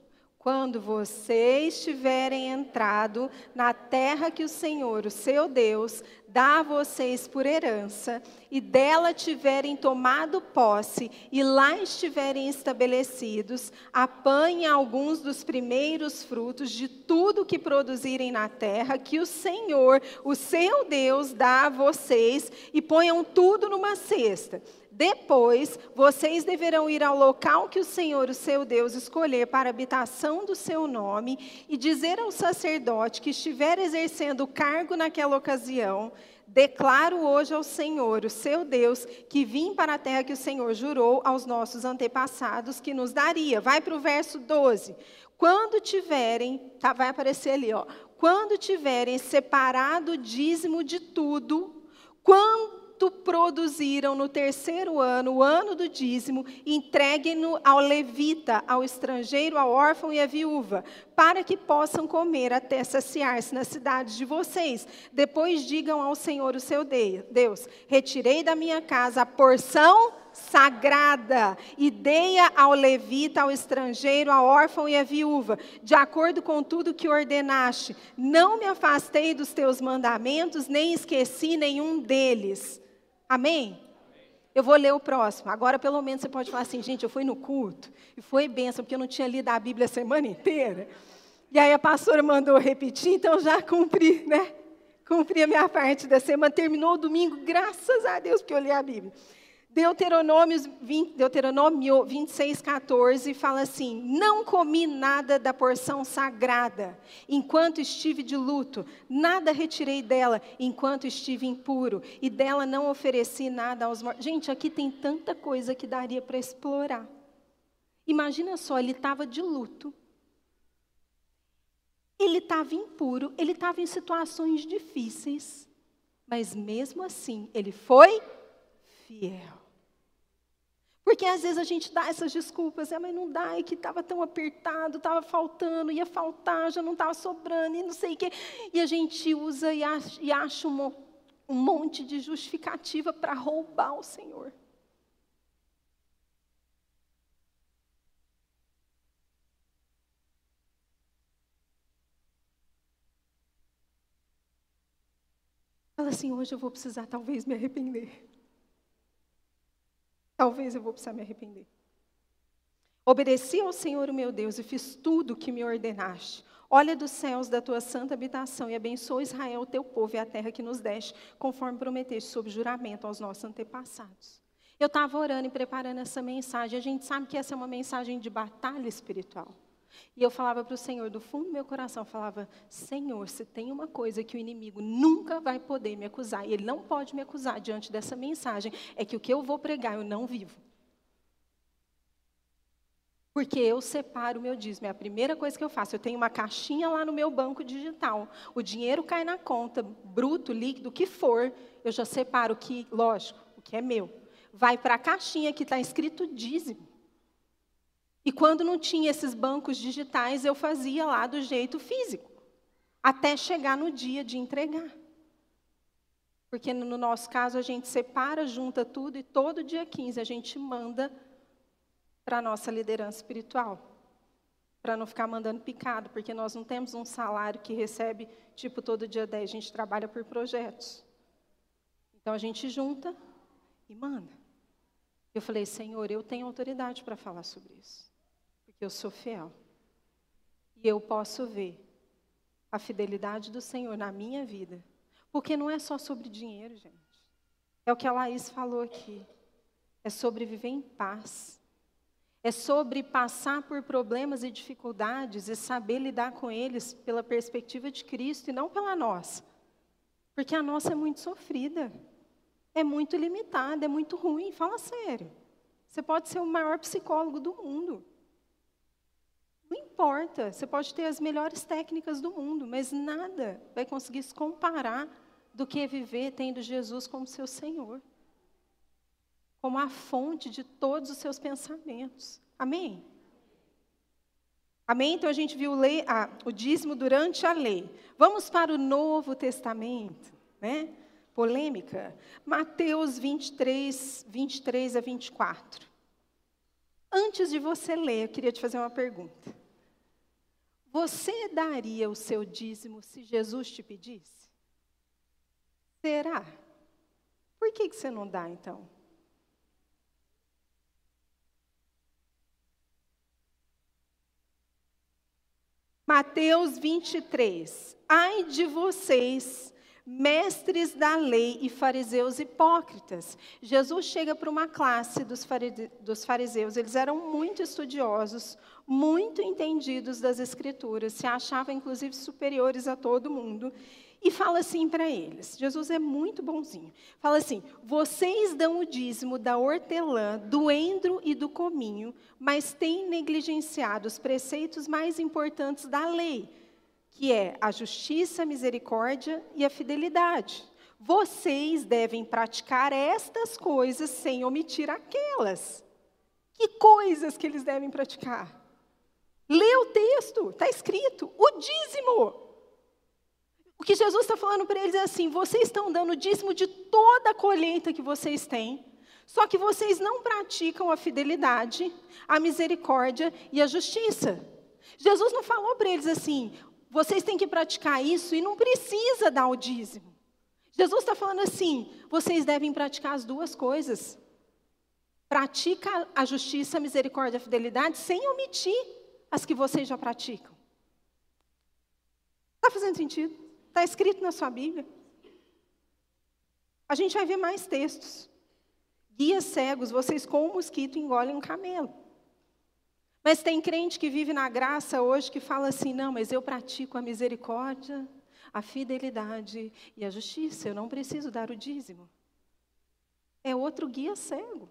Quando vocês tiverem entrado na terra que o Senhor, o seu Deus, dá a vocês por herança, e dela tiverem tomado posse, e lá estiverem estabelecidos, apanhem alguns dos primeiros frutos de tudo que produzirem na terra, que o Senhor, o seu Deus, dá a vocês, e ponham tudo numa cesta depois, vocês deverão ir ao local que o Senhor, o seu Deus, escolher para habitação do seu nome e dizer ao sacerdote que estiver exercendo o cargo naquela ocasião: Declaro hoje ao Senhor, o seu Deus, que vim para a terra que o Senhor jurou aos nossos antepassados que nos daria. Vai para o verso 12. Quando tiverem, tá, vai aparecer ali, ó. Quando tiverem separado o dízimo de tudo, quando quanto produziram no terceiro ano, o ano do dízimo, entreguem-no ao levita, ao estrangeiro, ao órfão e à viúva, para que possam comer até saciar-se nas cidades de vocês. Depois digam ao Senhor, o seu Deus: Retirei da minha casa a porção sagrada e dei-a ao levita, ao estrangeiro, ao órfão e à viúva, de acordo com tudo que ordenaste. Não me afastei dos teus mandamentos, nem esqueci nenhum deles. Amém? Eu vou ler o próximo. Agora, pelo menos, você pode falar assim, gente, eu fui no culto e foi benção, porque eu não tinha lido a Bíblia a semana inteira. E aí a pastora mandou repetir, então já cumpri, né? Cumpri a minha parte da semana. Terminou o domingo, graças a Deus, porque eu li a Bíblia. Deuteronômio, 20, Deuteronômio 26, 14 fala assim: Não comi nada da porção sagrada enquanto estive de luto, nada retirei dela enquanto estive impuro, e dela não ofereci nada aos mortos. Gente, aqui tem tanta coisa que daria para explorar. Imagina só, ele estava de luto, ele estava impuro, ele estava em situações difíceis, mas mesmo assim, ele foi fiel. Porque às vezes a gente dá essas desculpas, é, mas não dá, é que estava tão apertado, estava faltando, ia faltar, já não estava sobrando, e não sei o quê. E a gente usa e acha, e acha um, um monte de justificativa para roubar o Senhor. Fala assim, hoje eu vou precisar talvez me arrepender. Talvez eu vou precisar me arrepender. Obedeci ao Senhor, meu Deus, e fiz tudo o que me ordenaste. Olha dos céus da tua santa habitação e abençoa Israel, teu povo, e a terra que nos deste, conforme prometeste sob juramento aos nossos antepassados. Eu estava orando e preparando essa mensagem. A gente sabe que essa é uma mensagem de batalha espiritual. E eu falava para o Senhor, do fundo do meu coração, falava: Senhor, se tem uma coisa que o inimigo nunca vai poder me acusar, e ele não pode me acusar diante dessa mensagem, é que o que eu vou pregar eu não vivo. Porque eu separo o meu dízimo. É a primeira coisa que eu faço. Eu tenho uma caixinha lá no meu banco digital. O dinheiro cai na conta, bruto, líquido, o que for. Eu já separo o que, lógico, o que é meu. Vai para a caixinha que está escrito dízimo. E quando não tinha esses bancos digitais, eu fazia lá do jeito físico, até chegar no dia de entregar. Porque no nosso caso a gente separa, junta tudo e todo dia 15 a gente manda para a nossa liderança espiritual. Para não ficar mandando picado, porque nós não temos um salário que recebe tipo todo dia 10, a gente trabalha por projetos. Então a gente junta e manda. Eu falei, Senhor, eu tenho autoridade para falar sobre isso porque eu sou fiel. E eu posso ver a fidelidade do Senhor na minha vida. Porque não é só sobre dinheiro, gente. É o que a Laís falou aqui. É sobre viver em paz. É sobre passar por problemas e dificuldades e saber lidar com eles pela perspectiva de Cristo e não pela nossa. Porque a nossa é muito sofrida, é muito limitada, é muito ruim. Fala sério. Você pode ser o maior psicólogo do mundo. Não importa, você pode ter as melhores técnicas do mundo, mas nada vai conseguir se comparar do que viver tendo Jesus como seu Senhor, como a fonte de todos os seus pensamentos. Amém? Amém? Então a gente viu lei, ah, o dízimo durante a lei. Vamos para o Novo Testamento, né? Polêmica. Mateus 23, 23 a 24. Antes de você ler, eu queria te fazer uma pergunta. Você daria o seu dízimo se Jesus te pedisse? Será? Por que, que você não dá então? Mateus 23. Ai de vocês, mestres da lei e fariseus hipócritas. Jesus chega para uma classe dos fariseus, eles eram muito estudiosos, muito entendidos das Escrituras, se achavam inclusive superiores a todo mundo, e fala assim para eles: Jesus é muito bonzinho. Fala assim: vocês dão o dízimo da hortelã, do endro e do cominho, mas têm negligenciado os preceitos mais importantes da lei que é a justiça, a misericórdia e a fidelidade. Vocês devem praticar estas coisas sem omitir aquelas. Que coisas que eles devem praticar? Lê o texto, está escrito, o dízimo. O que Jesus está falando para eles é assim: vocês estão dando dízimo de toda a colheita que vocês têm, só que vocês não praticam a fidelidade, a misericórdia e a justiça. Jesus não falou para eles assim: vocês têm que praticar isso e não precisa dar o dízimo. Jesus está falando assim: vocês devem praticar as duas coisas. Pratica a justiça, a misericórdia a fidelidade sem omitir as que vocês já praticam. Está fazendo sentido? Está escrito na sua Bíblia. A gente vai ver mais textos. Guias cegos, vocês com o mosquito engolem um camelo. Mas tem crente que vive na graça hoje que fala assim: não, mas eu pratico a misericórdia, a fidelidade e a justiça, eu não preciso dar o dízimo. É outro guia cego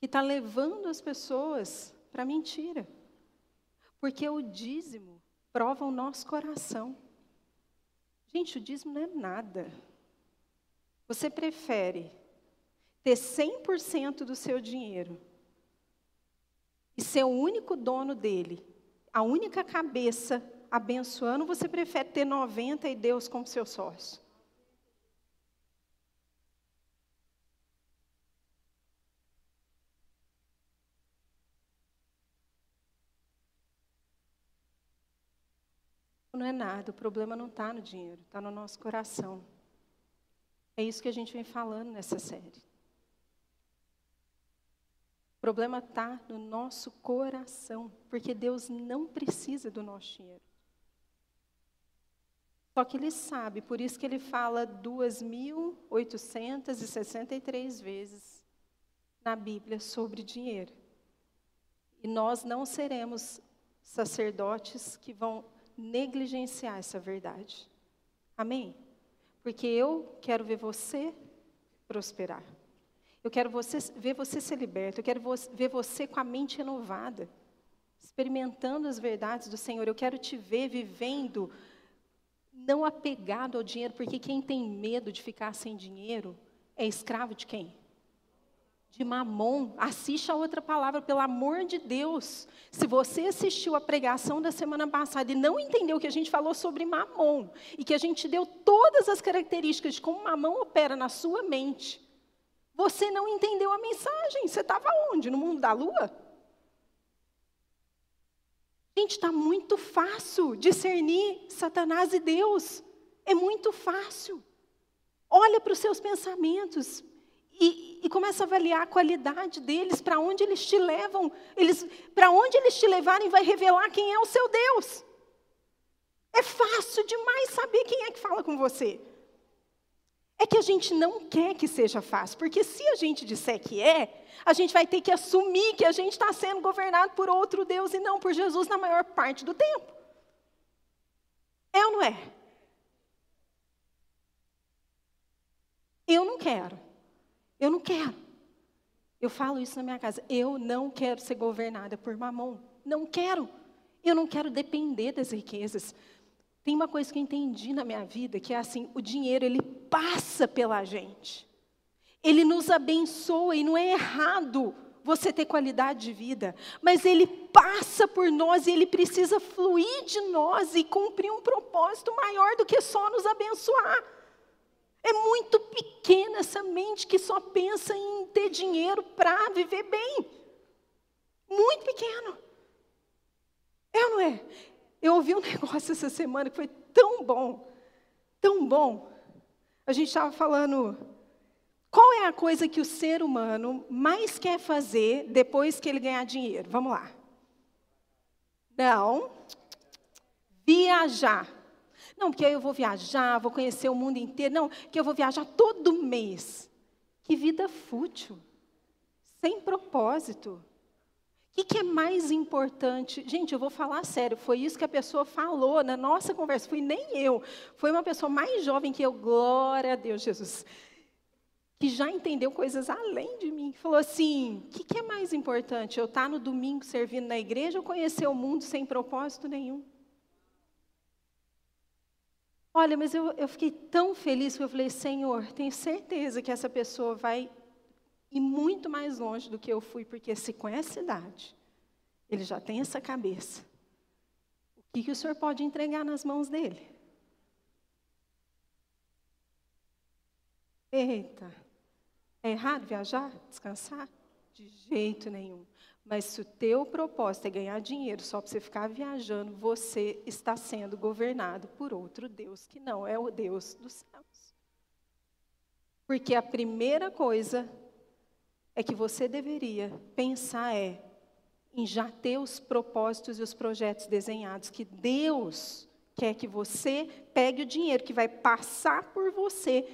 que está levando as pessoas para mentira. Porque o dízimo prova o nosso coração. Gente, o dízimo não é nada. Você prefere ter 100% do seu dinheiro e ser o único dono dele, a única cabeça abençoando, você prefere ter 90 e Deus como seu sócio? Não é nada, o problema não está no dinheiro, está no nosso coração. É isso que a gente vem falando nessa série. O problema está no nosso coração, porque Deus não precisa do nosso dinheiro. Só que Ele sabe, por isso que Ele fala 2.863 vezes na Bíblia sobre dinheiro. E nós não seremos sacerdotes que vão negligenciar essa verdade. Amém? Porque eu quero ver você prosperar. Eu quero você, ver você ser liberto. Eu quero ver você com a mente renovada, experimentando as verdades do Senhor. Eu quero te ver vivendo não apegado ao dinheiro, porque quem tem medo de ficar sem dinheiro é escravo de quem? de mamon. Assiste a outra palavra, pelo amor de Deus. Se você assistiu a pregação da semana passada e não entendeu que a gente falou sobre mamon, e que a gente deu todas as características de como mamão opera na sua mente, você não entendeu a mensagem. Você estava onde? No mundo da lua? Gente, está muito fácil discernir Satanás e Deus. É muito fácil. Olha para os seus pensamentos, e, e começa a avaliar a qualidade deles, para onde eles te levam, eles, para onde eles te levarem vai revelar quem é o seu Deus. É fácil demais saber quem é que fala com você. É que a gente não quer que seja fácil, porque se a gente disser que é, a gente vai ter que assumir que a gente está sendo governado por outro Deus e não por Jesus na maior parte do tempo. É ou não é? Eu não quero. Eu não quero. Eu falo isso na minha casa. Eu não quero ser governada por mamão. Não quero. Eu não quero depender das riquezas. Tem uma coisa que eu entendi na minha vida, que é assim, o dinheiro ele passa pela gente. Ele nos abençoa e não é errado você ter qualidade de vida, mas ele passa por nós e ele precisa fluir de nós e cumprir um propósito maior do que só nos abençoar. É muito pequena essa mente que só pensa em ter dinheiro para viver bem. Muito pequeno. É ou não é? Eu ouvi um negócio essa semana que foi tão bom, tão bom. A gente estava falando, qual é a coisa que o ser humano mais quer fazer depois que ele ganhar dinheiro? Vamos lá. Não. Viajar. Não, porque eu vou viajar, vou conhecer o mundo inteiro. Não, que eu vou viajar todo mês. Que vida fútil, sem propósito. O que, que, é mais importante? Gente, eu vou falar sério, foi isso que a pessoa falou na nossa conversa, fui nem eu, foi uma pessoa mais jovem que eu, glória a Deus, Jesus, que já entendeu coisas além de mim. Falou assim: o que, que é mais importante? Eu estar no domingo servindo na igreja ou conhecer o mundo sem propósito nenhum? Olha, mas eu, eu fiquei tão feliz que eu falei, Senhor, tenho certeza que essa pessoa vai ir muito mais longe do que eu fui, porque se com essa idade, ele já tem essa cabeça. O que, que o Senhor pode entregar nas mãos dele? Eita, é errado viajar, descansar? De jeito nenhum. Mas se o teu propósito é ganhar dinheiro só para você ficar viajando, você está sendo governado por outro Deus que não é o Deus dos céus. Porque a primeira coisa é que você deveria pensar é em já ter os propósitos e os projetos desenhados que Deus quer que você pegue o dinheiro que vai passar por você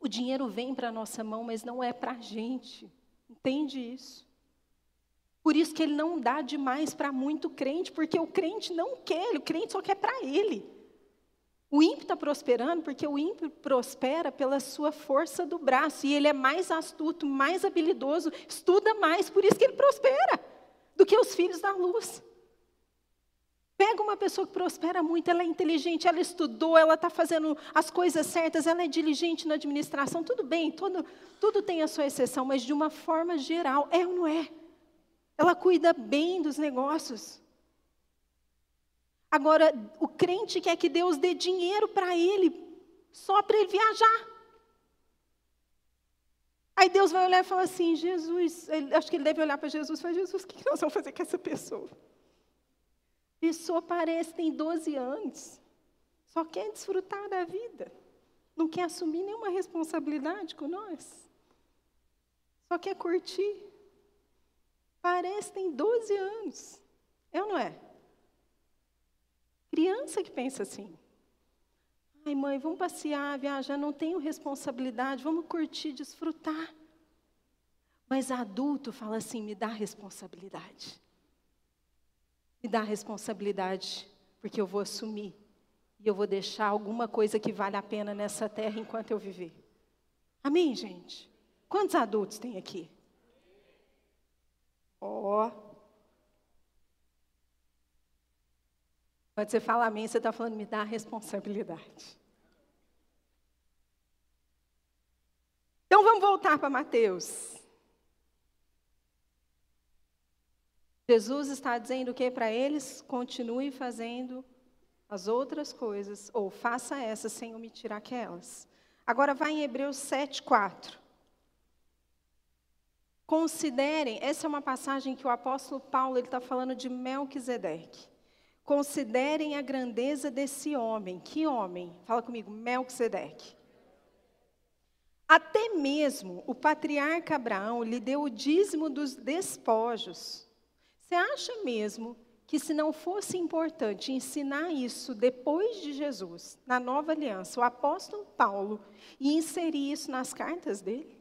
O dinheiro vem para a nossa mão, mas não é para a gente. Entende isso? Por isso que ele não dá demais para muito crente, porque o crente não quer, o crente só quer para ele. O ímpio está prosperando porque o ímpio prospera pela sua força do braço, e ele é mais astuto, mais habilidoso, estuda mais, por isso que ele prospera, do que os filhos da luz. Pega uma pessoa que prospera muito, ela é inteligente, ela estudou, ela está fazendo as coisas certas, ela é diligente na administração, tudo bem, tudo, tudo tem a sua exceção, mas de uma forma geral, é ou não é? Ela cuida bem dos negócios. Agora, o crente quer que Deus dê dinheiro para ele, só para ele viajar. Aí Deus vai olhar e falar assim: Jesus, ele, acho que ele deve olhar para Jesus e falar: Jesus, o que nós vamos fazer com essa pessoa? pessoa parece tem 12 anos, só quer desfrutar da vida, não quer assumir nenhuma responsabilidade com nós, só quer curtir. Parece tem 12 anos, é ou não é? Criança que pensa assim. Ai, mãe, vamos passear, viajar, não tenho responsabilidade, vamos curtir, desfrutar. Mas adulto fala assim: me dá responsabilidade me dá responsabilidade, porque eu vou assumir. E eu vou deixar alguma coisa que vale a pena nessa terra enquanto eu viver. Amém, gente? Quantos adultos tem aqui? Ó. Oh. Quando você fala amém, você está falando, me dá a responsabilidade. Então vamos voltar para Mateus. Jesus está dizendo o que para eles? Continue fazendo as outras coisas, ou faça essas sem omitir aquelas. Agora vai em Hebreus 7, 4. Considerem, essa é uma passagem que o apóstolo Paulo está falando de Melquisedeque. Considerem a grandeza desse homem. Que homem? Fala comigo, Melquisedeque. Até mesmo o patriarca Abraão lhe deu o dízimo dos despojos você acha mesmo que se não fosse importante ensinar isso depois de Jesus, na nova aliança, o apóstolo Paulo ia inserir isso nas cartas dele?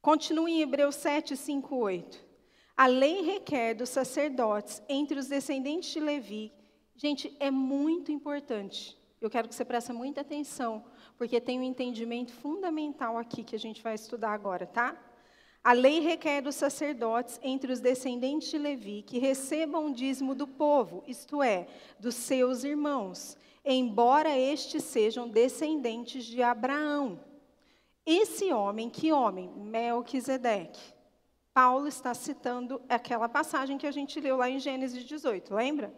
Continue em Hebreus 7, 5, 8. A lei requer dos sacerdotes entre os descendentes de Levi. Gente, é muito importante. Eu quero que você preste muita atenção, porque tem um entendimento fundamental aqui que a gente vai estudar agora, tá? A lei requer dos sacerdotes entre os descendentes de Levi que recebam o dízimo do povo, isto é, dos seus irmãos, embora estes sejam descendentes de Abraão. Esse homem, que homem? Melquisedeque. Paulo está citando aquela passagem que a gente leu lá em Gênesis 18, lembra?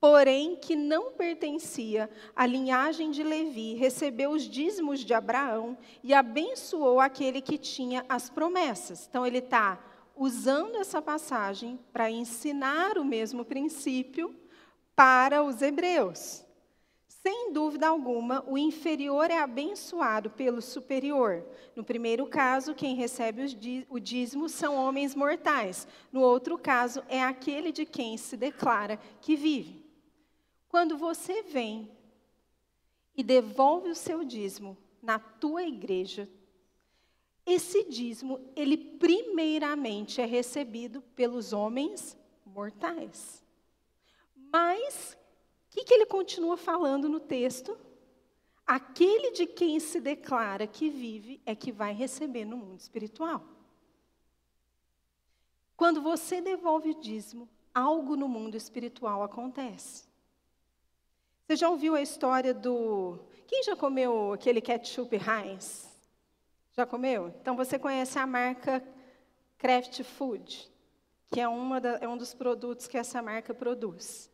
porém que não pertencia à linhagem de Levi, recebeu os dízimos de Abraão e abençoou aquele que tinha as promessas. Então, ele está usando essa passagem para ensinar o mesmo princípio para os hebreus. Sem dúvida alguma, o inferior é abençoado pelo superior. No primeiro caso, quem recebe o dízimo são homens mortais. No outro caso, é aquele de quem se declara que vive. Quando você vem e devolve o seu dízimo na tua igreja, esse dízimo, ele primeiramente é recebido pelos homens mortais. Mas, que, que ele continua falando no texto? Aquele de quem se declara que vive é que vai receber no mundo espiritual. Quando você devolve o dízimo, algo no mundo espiritual acontece. Você já ouviu a história do. Quem já comeu aquele ketchup Heinz? Já comeu? Então você conhece a marca Kraft Food, que é, da, é um dos produtos que essa marca produz.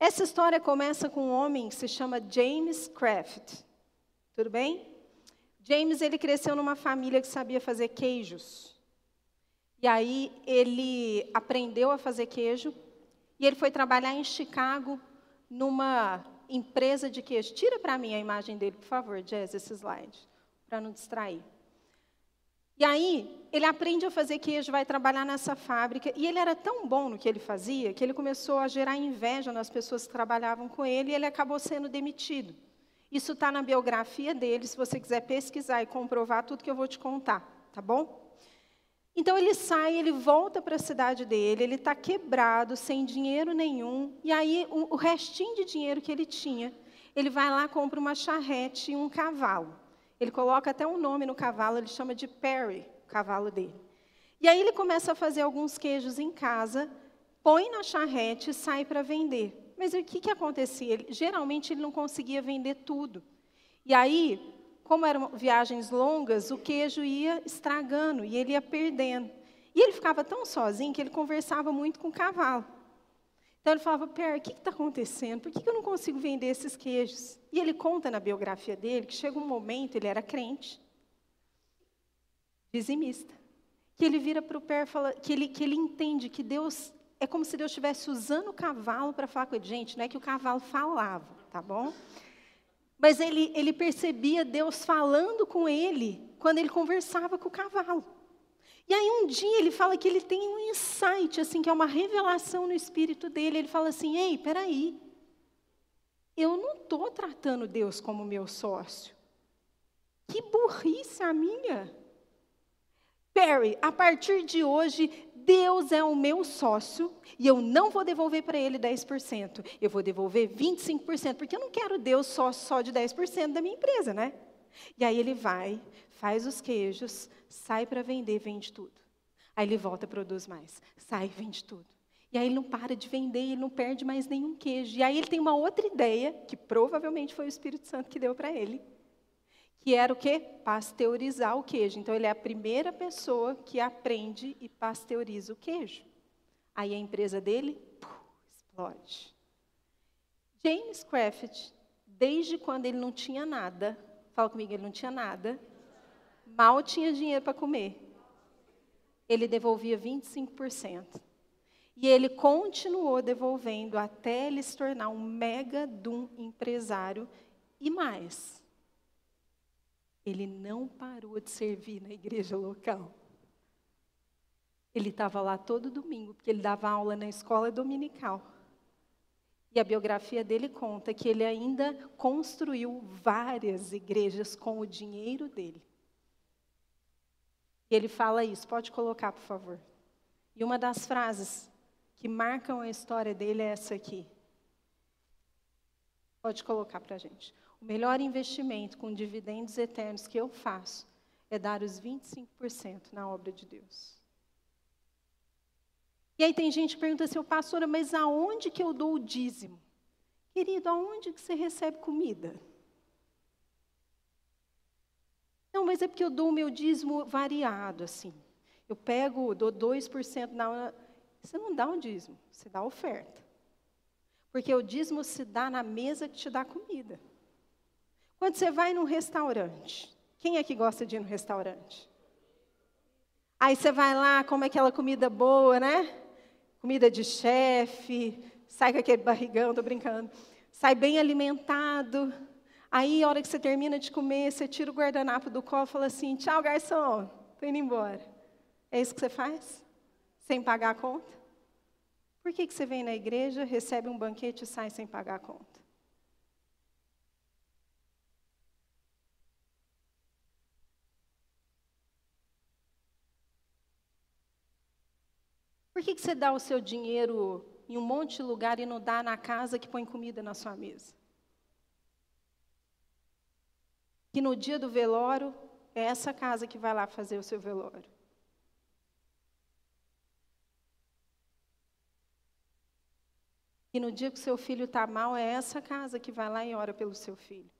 Essa história começa com um homem que se chama James Kraft. Tudo bem? James ele cresceu numa família que sabia fazer queijos. E aí ele aprendeu a fazer queijo e ele foi trabalhar em Chicago numa empresa de queijo. Tira para mim a imagem dele, por favor, Jazz, esse slide, para não distrair. E aí, ele aprende a fazer queijo, vai trabalhar nessa fábrica, e ele era tão bom no que ele fazia, que ele começou a gerar inveja nas pessoas que trabalhavam com ele, e ele acabou sendo demitido. Isso está na biografia dele, se você quiser pesquisar e comprovar tudo que eu vou te contar, tá bom? Então ele sai, ele volta para a cidade dele, ele está quebrado, sem dinheiro nenhum, e aí o, o restinho de dinheiro que ele tinha, ele vai lá, compra uma charrete e um cavalo. Ele coloca até um nome no cavalo, ele chama de Perry, o cavalo dele. E aí ele começa a fazer alguns queijos em casa, põe na charrete e sai para vender. Mas o que, que acontecia? Ele, geralmente ele não conseguia vender tudo. E aí, como eram viagens longas, o queijo ia estragando e ele ia perdendo. E ele ficava tão sozinho que ele conversava muito com o cavalo. Então ele falava, Per, o que está acontecendo? Por que, que eu não consigo vender esses queijos? E ele conta na biografia dele que chega um momento, ele era crente, dizimista, que ele vira para o Per, fala, que ele, que ele entende que Deus é como se Deus estivesse usando o cavalo para falar com ele. Gente, não é que o cavalo falava, tá bom? Mas ele, ele percebia Deus falando com ele quando ele conversava com o cavalo. E aí um dia ele fala que ele tem um insight, assim, que é uma revelação no espírito dele. Ele fala assim: Ei, peraí, eu não estou tratando Deus como meu sócio. Que burrice a minha. Perry, a partir de hoje, Deus é o meu sócio e eu não vou devolver para ele 10%. Eu vou devolver 25%, porque eu não quero Deus só, só de 10% da minha empresa, né? E aí ele vai, faz os queijos, sai para vender, vende tudo. Aí ele volta, produz mais, sai, vende tudo. E aí ele não para de vender, ele não perde mais nenhum queijo. E aí ele tem uma outra ideia, que provavelmente foi o Espírito Santo que deu para ele que era o quê? Pasteurizar o queijo. Então, ele é a primeira pessoa que aprende e pasteuriza o queijo. Aí a empresa dele puf, explode. James Craft, desde quando ele não tinha nada, fala comigo, ele não tinha nada, mal tinha dinheiro para comer, ele devolvia 25%. E ele continuou devolvendo até ele se tornar um mega de um empresário e mais ele não parou de servir na igreja local. Ele estava lá todo domingo, porque ele dava aula na escola dominical. E a biografia dele conta que ele ainda construiu várias igrejas com o dinheiro dele. E ele fala isso, pode colocar, por favor. E uma das frases que marcam a história dele é essa aqui. Pode colocar para a gente. O melhor investimento com dividendos eternos que eu faço é dar os 25% na obra de Deus. E aí tem gente que pergunta assim, pastora, mas aonde que eu dou o dízimo? Querido, aonde que você recebe comida? Não, mas é porque eu dou o meu dízimo variado, assim. Eu pego, dou 2% na... Você não dá um dízimo, você dá oferta. Porque o dízimo se dá na mesa que te dá comida. Quando você vai num restaurante, quem é que gosta de ir no restaurante? Aí você vai lá, come aquela comida boa, né? Comida de chefe, sai com aquele barrigão, tô brincando. Sai bem alimentado. Aí, a hora que você termina de comer, você tira o guardanapo do colo e fala assim: tchau, garçom, tô indo embora. É isso que você faz? Sem pagar a conta? Por que, que você vem na igreja, recebe um banquete e sai sem pagar a conta? Por que, que você dá o seu dinheiro em um monte de lugar e não dá na casa que põe comida na sua mesa? Que no dia do velório, é essa casa que vai lá fazer o seu velório. E no dia que o seu filho está mal, é essa casa que vai lá e ora pelo seu filho,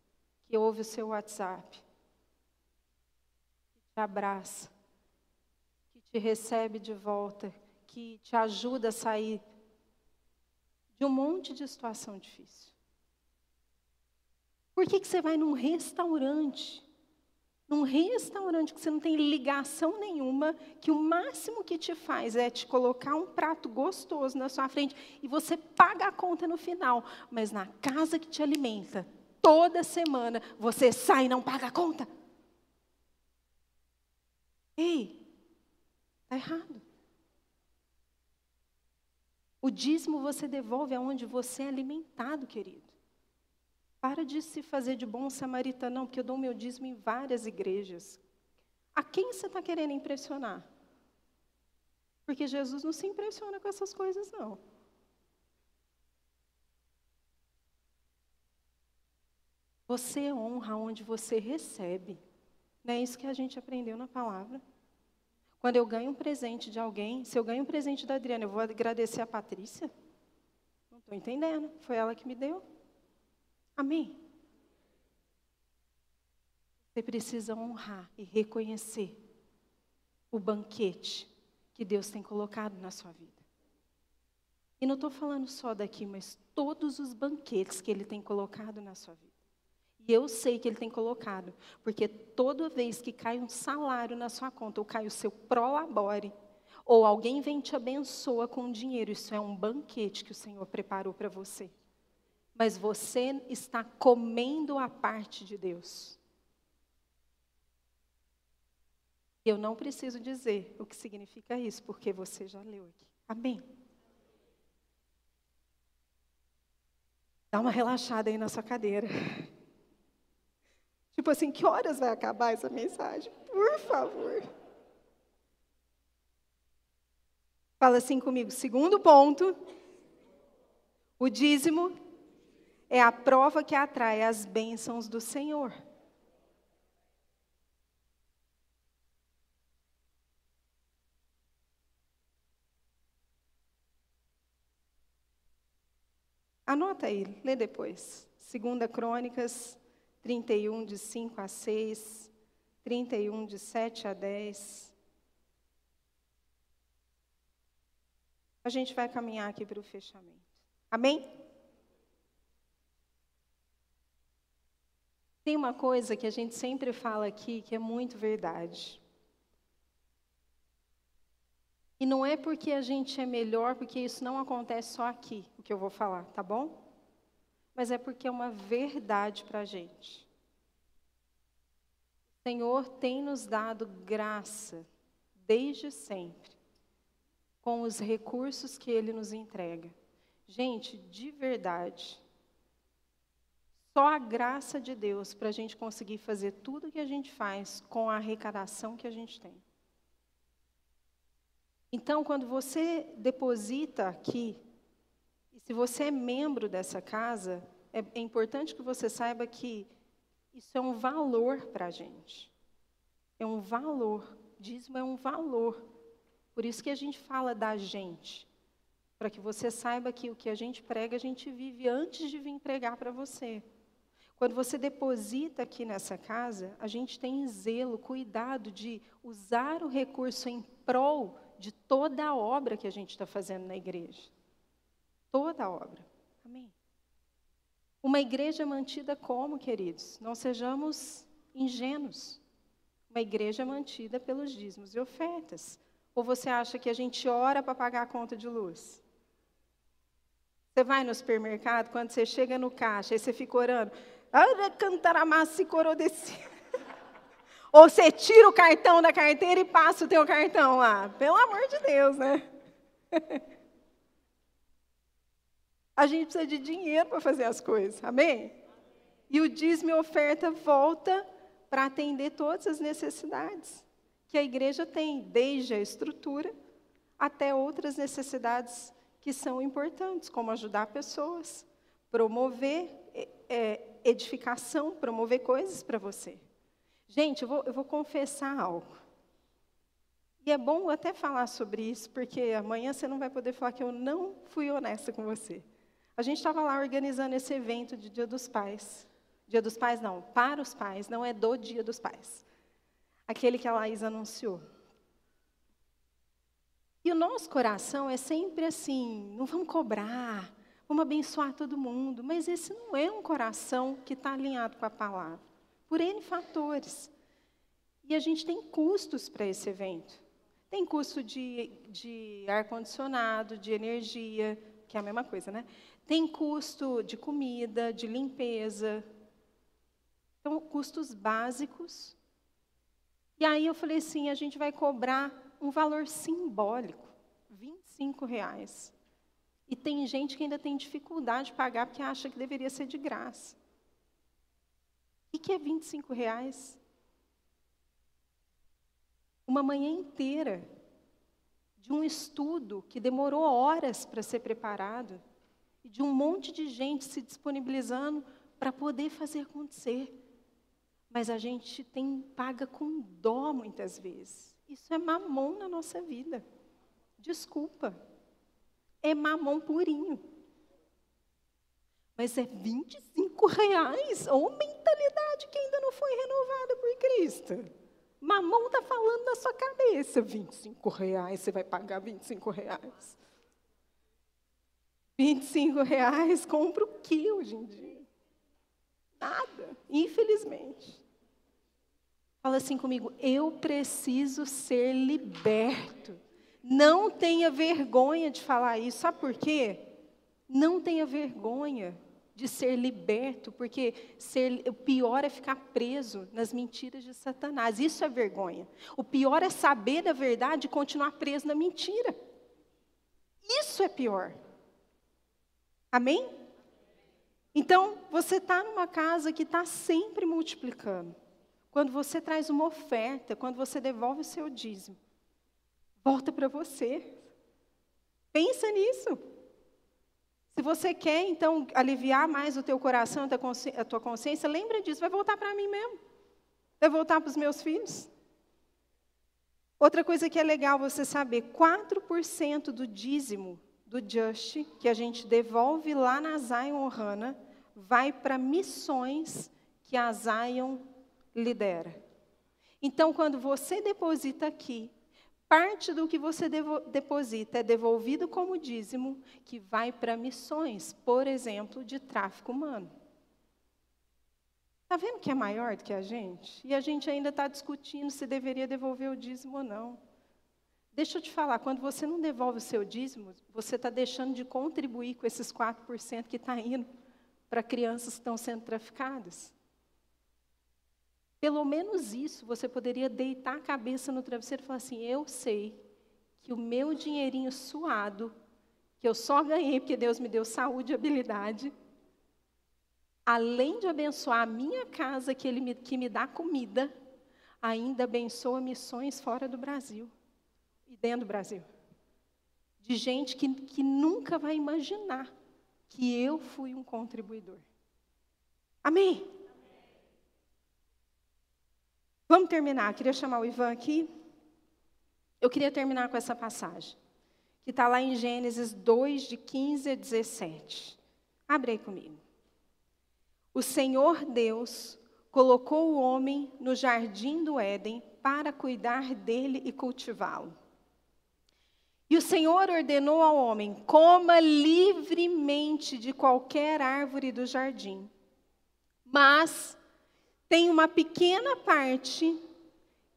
que ouve o seu WhatsApp, que te abraça, que te recebe de volta, que te ajuda a sair de um monte de situação difícil. Por que, que você vai num restaurante? Num restaurante que você não tem ligação nenhuma, que o máximo que te faz é te colocar um prato gostoso na sua frente e você paga a conta no final. Mas na casa que te alimenta, toda semana, você sai e não paga a conta. Ei, está errado. O dízimo você devolve aonde você é alimentado, querido. Para de se fazer de bom samaritano, porque eu dou meu dízimo em várias igrejas. A quem você está querendo impressionar? Porque Jesus não se impressiona com essas coisas, não. Você honra onde você recebe. Não é isso que a gente aprendeu na palavra. Quando eu ganho um presente de alguém, se eu ganho um presente da Adriana, eu vou agradecer a Patrícia? Não estou entendendo. Foi ela que me deu. Amém? Você precisa honrar e reconhecer o banquete que Deus tem colocado na sua vida. E não estou falando só daqui, mas todos os banquetes que Ele tem colocado na sua vida. E eu sei que Ele tem colocado, porque toda vez que cai um salário na sua conta, ou cai o seu prolabore, ou alguém vem te abençoa com dinheiro, isso é um banquete que o Senhor preparou para você. Mas você está comendo a parte de Deus. Eu não preciso dizer o que significa isso, porque você já leu aqui. Amém? Dá uma relaxada aí na sua cadeira. Tipo assim, que horas vai acabar essa mensagem? Por favor. Fala assim comigo. Segundo ponto, o dízimo é a prova que atrai as bênçãos do Senhor. Anota aí, lê depois. Segunda Crônicas 31 de 5 a 6, 31 de 7 a 10. A gente vai caminhar aqui para o fechamento. Amém? Tem uma coisa que a gente sempre fala aqui que é muito verdade. E não é porque a gente é melhor, porque isso não acontece só aqui, o que eu vou falar, tá bom? Mas é porque é uma verdade para a gente. O Senhor tem nos dado graça desde sempre, com os recursos que Ele nos entrega. Gente, de verdade, só a graça de Deus para a gente conseguir fazer tudo o que a gente faz com a arrecadação que a gente tem. Então, quando você deposita aqui, e se você é membro dessa casa, é, é importante que você saiba que isso é um valor para a gente. É um valor. Dízimo é um valor. Por isso que a gente fala da gente. Para que você saiba que o que a gente prega, a gente vive antes de vir pregar para você. Quando você deposita aqui nessa casa, a gente tem zelo, cuidado de usar o recurso em prol de toda a obra que a gente está fazendo na igreja. Toda a obra. Amém? Uma igreja mantida como, queridos? Não sejamos ingênuos. Uma igreja mantida pelos dízimos e ofertas. Ou você acha que a gente ora para pagar a conta de luz? Você vai no supermercado, quando você chega no caixa, aí você fica orando. Ou você tira o cartão da carteira e passa o teu cartão lá. Pelo amor de Deus, né? A gente precisa de dinheiro para fazer as coisas, amém? E o dízimo e oferta volta para atender todas as necessidades que a igreja tem, desde a estrutura até outras necessidades que são importantes, como ajudar pessoas, promover é, edificação, promover coisas para você. Gente, eu vou, eu vou confessar algo. E é bom até falar sobre isso, porque amanhã você não vai poder falar que eu não fui honesta com você. A gente estava lá organizando esse evento de Dia dos Pais. Dia dos Pais não, para os pais, não é do Dia dos Pais. Aquele que a Laís anunciou. E o nosso coração é sempre assim, não vamos cobrar, vamos abençoar todo mundo. Mas esse não é um coração que está alinhado com a palavra por N fatores. E a gente tem custos para esse evento. Tem custo de, de ar-condicionado, de energia, que é a mesma coisa, né? Tem custo de comida, de limpeza. Então, custos básicos. E aí eu falei assim, a gente vai cobrar um valor simbólico, 25 reais. E tem gente que ainda tem dificuldade de pagar porque acha que deveria ser de graça. O que é 25 reais? Uma manhã inteira de um estudo que demorou horas para ser preparado e de um monte de gente se disponibilizando para poder fazer acontecer. Mas a gente tem paga com dó muitas vezes. Isso é mamão na nossa vida. Desculpa. É mamão purinho. Mas é 25 reais. Ou mentalidade que ainda não foi renovada por Cristo. Mamão está falando na sua cabeça. 25 reais, você vai pagar 25 reais. 25 reais, compra o que hoje em dia? Nada, infelizmente. Fala assim comigo, eu preciso ser liberto. Não tenha vergonha de falar isso. Sabe por quê? Não tenha vergonha de ser liberto, porque ser, o pior é ficar preso nas mentiras de Satanás. Isso é vergonha. O pior é saber da verdade e continuar preso na mentira. Isso é pior. Amém? Então, você está numa casa que está sempre multiplicando. Quando você traz uma oferta, quando você devolve o seu dízimo, volta para você. Pensa nisso. Se você quer, então, aliviar mais o teu coração, a tua consciência, lembra disso, vai voltar para mim mesmo. Vai voltar para os meus filhos. Outra coisa que é legal você saber, 4% do dízimo do Just, que a gente devolve lá na Zion Ohana, vai para missões que a Zion lidera. Então, quando você deposita aqui, Parte do que você deposita é devolvido como dízimo, que vai para missões, por exemplo, de tráfico humano. Está vendo que é maior do que a gente? E a gente ainda está discutindo se deveria devolver o dízimo ou não. Deixa eu te falar, quando você não devolve o seu dízimo, você está deixando de contribuir com esses 4% que está indo para crianças que estão sendo traficadas. Pelo menos isso, você poderia deitar a cabeça no travesseiro e falar assim: Eu sei que o meu dinheirinho suado, que eu só ganhei porque Deus me deu saúde e habilidade, além de abençoar a minha casa, que Ele me, que me dá comida, ainda abençoa missões fora do Brasil e dentro do Brasil. De gente que, que nunca vai imaginar que eu fui um contribuidor. Amém? Vamos terminar. queria chamar o Ivan aqui. Eu queria terminar com essa passagem, que está lá em Gênesis 2, de 15 a 17. Abre aí comigo. O Senhor Deus colocou o homem no jardim do Éden para cuidar dele e cultivá-lo. E o Senhor ordenou ao homem: coma livremente de qualquer árvore do jardim, mas tem uma pequena parte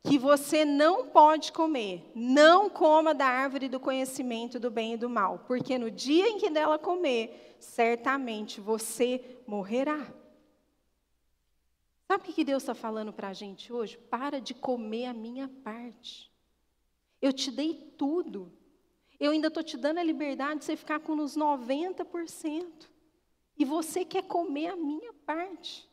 que você não pode comer. Não coma da árvore do conhecimento do bem e do mal, porque no dia em que dela comer, certamente você morrerá. Sabe o que Deus está falando para a gente hoje? Para de comer a minha parte. Eu te dei tudo. Eu ainda estou te dando a liberdade de você ficar com uns 90%. E você quer comer a minha parte.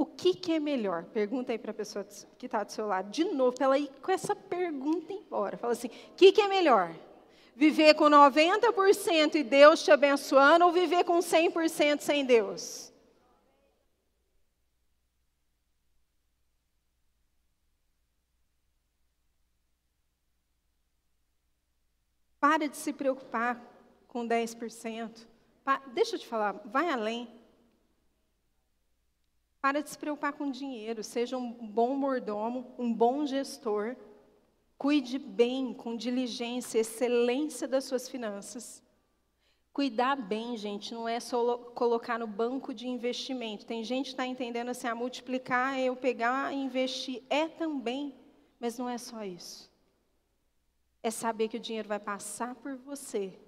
O que, que é melhor? Pergunta aí para a pessoa que está do seu lado. De novo, para ela ir com essa pergunta embora. Fala assim: o que, que é melhor? Viver com 90% e Deus te abençoando ou viver com 100% sem Deus? Para de se preocupar com 10%. Deixa eu te falar, vai além. Para de se preocupar com dinheiro, seja um bom mordomo, um bom gestor. Cuide bem, com diligência, excelência das suas finanças. Cuidar bem, gente, não é só colocar no banco de investimento. Tem gente que está entendendo assim, a multiplicar é eu pegar e investir. É também, mas não é só isso. É saber que o dinheiro vai passar por você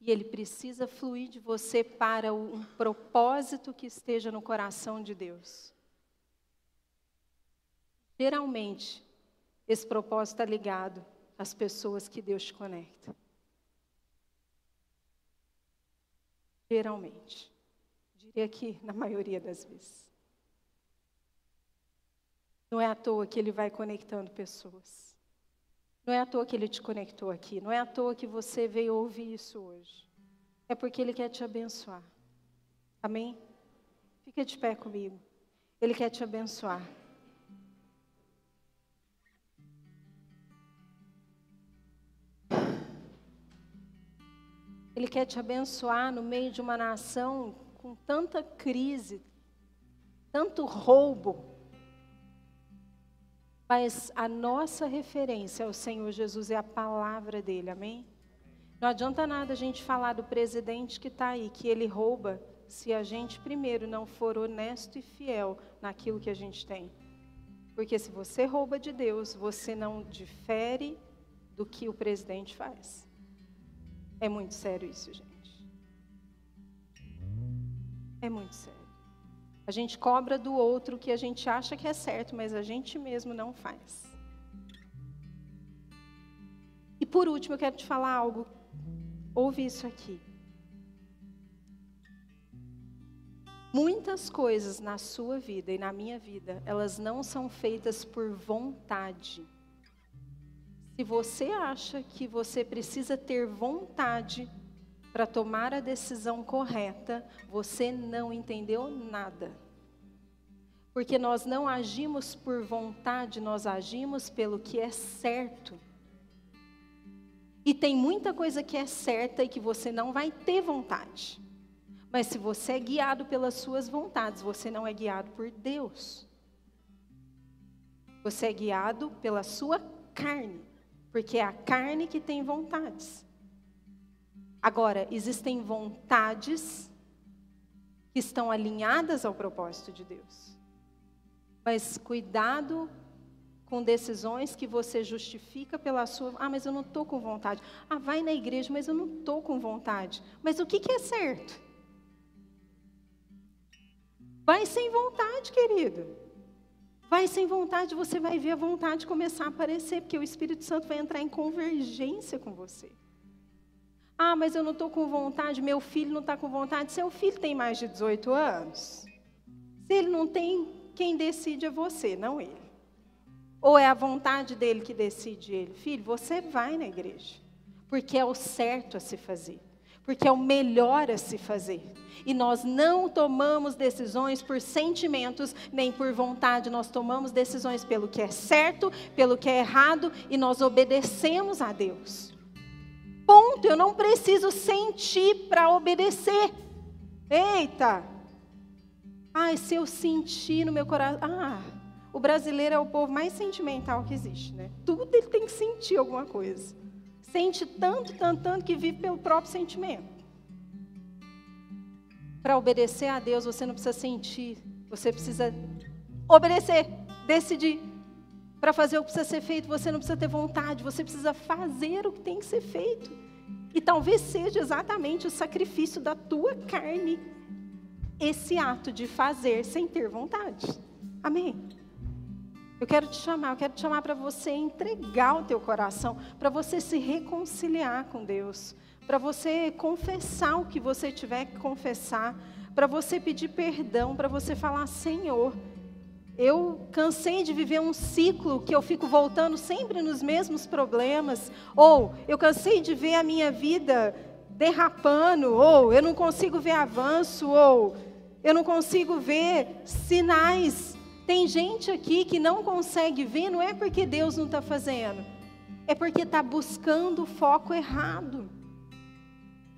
e ele precisa fluir de você para um propósito que esteja no coração de Deus. Geralmente, esse propósito está ligado às pessoas que Deus te conecta. Geralmente. diria que na maioria das vezes. Não é à toa que ele vai conectando pessoas. Não é à toa que ele te conectou aqui. Não é à toa que você veio ouvir isso hoje. É porque ele quer te abençoar. Amém? Fica de pé comigo. Ele quer te abençoar. Ele quer te abençoar no meio de uma nação com tanta crise, tanto roubo. Mas a nossa referência é o Senhor Jesus, é a palavra dele, amém? Não adianta nada a gente falar do presidente que está aí, que ele rouba, se a gente primeiro não for honesto e fiel naquilo que a gente tem. Porque se você rouba de Deus, você não difere do que o presidente faz. É muito sério isso, gente. É muito sério. A gente cobra do outro o que a gente acha que é certo, mas a gente mesmo não faz. E por último, eu quero te falar algo. Ouve isso aqui. Muitas coisas na sua vida e na minha vida, elas não são feitas por vontade. Se você acha que você precisa ter vontade para tomar a decisão correta, você não entendeu nada. Porque nós não agimos por vontade, nós agimos pelo que é certo. E tem muita coisa que é certa e que você não vai ter vontade. Mas se você é guiado pelas suas vontades, você não é guiado por Deus. Você é guiado pela sua carne. Porque é a carne que tem vontades. Agora, existem vontades que estão alinhadas ao propósito de Deus. Mas cuidado com decisões que você justifica pela sua. Ah, mas eu não estou com vontade. Ah, vai na igreja, mas eu não estou com vontade. Mas o que, que é certo? Vai sem vontade, querido. Vai sem vontade, você vai ver a vontade começar a aparecer, porque o Espírito Santo vai entrar em convergência com você. Ah, mas eu não estou com vontade, meu filho não está com vontade. Seu filho tem mais de 18 anos? Se ele não tem, quem decide é você, não ele. Ou é a vontade dele que decide ele? Filho, você vai na igreja, porque é o certo a se fazer porque é o melhor a se fazer. E nós não tomamos decisões por sentimentos, nem por vontade, nós tomamos decisões pelo que é certo, pelo que é errado, e nós obedecemos a Deus. Ponto, eu não preciso sentir para obedecer. Eita! Ai, se eu sentir no meu coração. Ah, o brasileiro é o povo mais sentimental que existe, né? Tudo ele tem que sentir alguma coisa. Sente tanto, tanto, tanto que vive pelo próprio sentimento. Para obedecer a Deus, você não precisa sentir, você precisa obedecer, decidir. Para fazer o que precisa ser feito, você não precisa ter vontade, você precisa fazer o que tem que ser feito. E talvez seja exatamente o sacrifício da tua carne, esse ato de fazer sem ter vontade. Amém? Eu quero te chamar, eu quero te chamar para você entregar o teu coração, para você se reconciliar com Deus, para você confessar o que você tiver que confessar, para você pedir perdão, para você falar: Senhor, eu cansei de viver um ciclo que eu fico voltando sempre nos mesmos problemas, ou eu cansei de ver a minha vida derrapando, ou eu não consigo ver avanço, ou eu não consigo ver sinais tem gente aqui que não consegue ver, não é porque Deus não está fazendo, é porque está buscando o foco errado.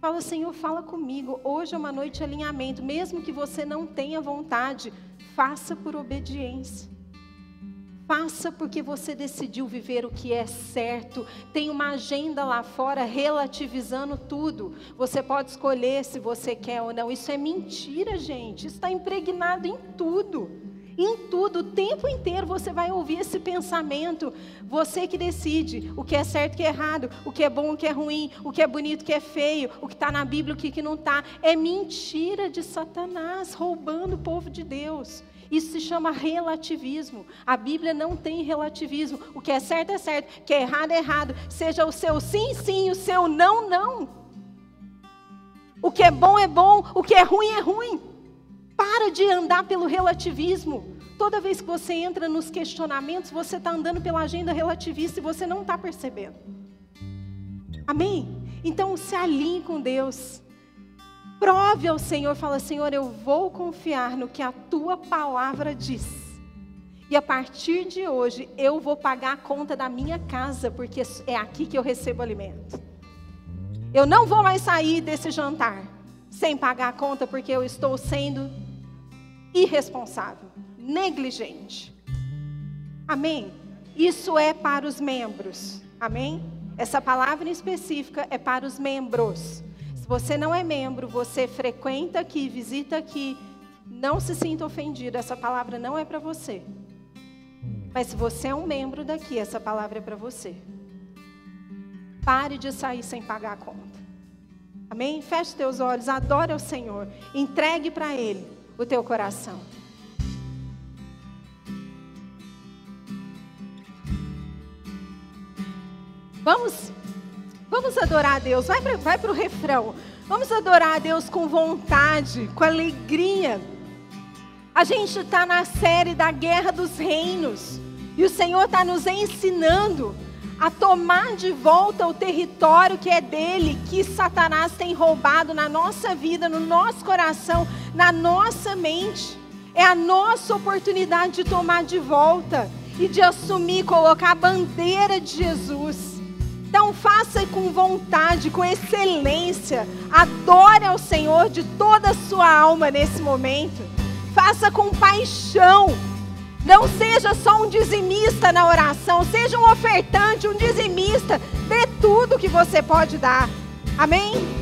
Fala, Senhor, fala comigo. Hoje é uma noite de alinhamento. Mesmo que você não tenha vontade, faça por obediência. Faça porque você decidiu viver o que é certo. Tem uma agenda lá fora relativizando tudo. Você pode escolher se você quer ou não. Isso é mentira, gente. Está impregnado em tudo. Em tudo, o tempo inteiro você vai ouvir esse pensamento. Você que decide o que é certo e o que é errado, o que é bom, o que é ruim, o que é bonito, o que é feio, o que está na Bíblia, o que, que não está. É mentira de Satanás roubando o povo de Deus. Isso se chama relativismo. A Bíblia não tem relativismo. O que é certo é certo, o que é errado é errado. Seja o seu sim, sim, o seu não, não. O que é bom é bom, o que é ruim é ruim. Para de andar pelo relativismo. Toda vez que você entra nos questionamentos, você está andando pela agenda relativista e você não está percebendo. Amém? Então se alinhe com Deus. Prove ao Senhor, fala, Senhor, eu vou confiar no que a tua palavra diz. E a partir de hoje eu vou pagar a conta da minha casa, porque é aqui que eu recebo alimento. Eu não vou mais sair desse jantar sem pagar a conta, porque eu estou sendo irresponsável, negligente. Amém? Isso é para os membros. Amém? Essa palavra específica é para os membros. Se você não é membro, você frequenta aqui, visita aqui, não se sinta ofendido, essa palavra não é para você. Mas se você é um membro daqui, essa palavra é para você. Pare de sair sem pagar a conta. Amém? Feche teus olhos, adore ao Senhor, entregue para Ele o teu coração. Vamos, vamos adorar a Deus. Vai para vai o refrão. Vamos adorar a Deus com vontade, com alegria. A gente está na série da Guerra dos Reinos. E o Senhor está nos ensinando a tomar de volta o território que é dele, que Satanás tem roubado na nossa vida, no nosso coração, na nossa mente. É a nossa oportunidade de tomar de volta e de assumir, colocar a bandeira de Jesus. Então faça com vontade, com excelência. Adore ao Senhor de toda a sua alma nesse momento. Faça com paixão. Não seja só um dizimista na oração, seja um ofertante, um dizimista. Dê tudo que você pode dar. Amém?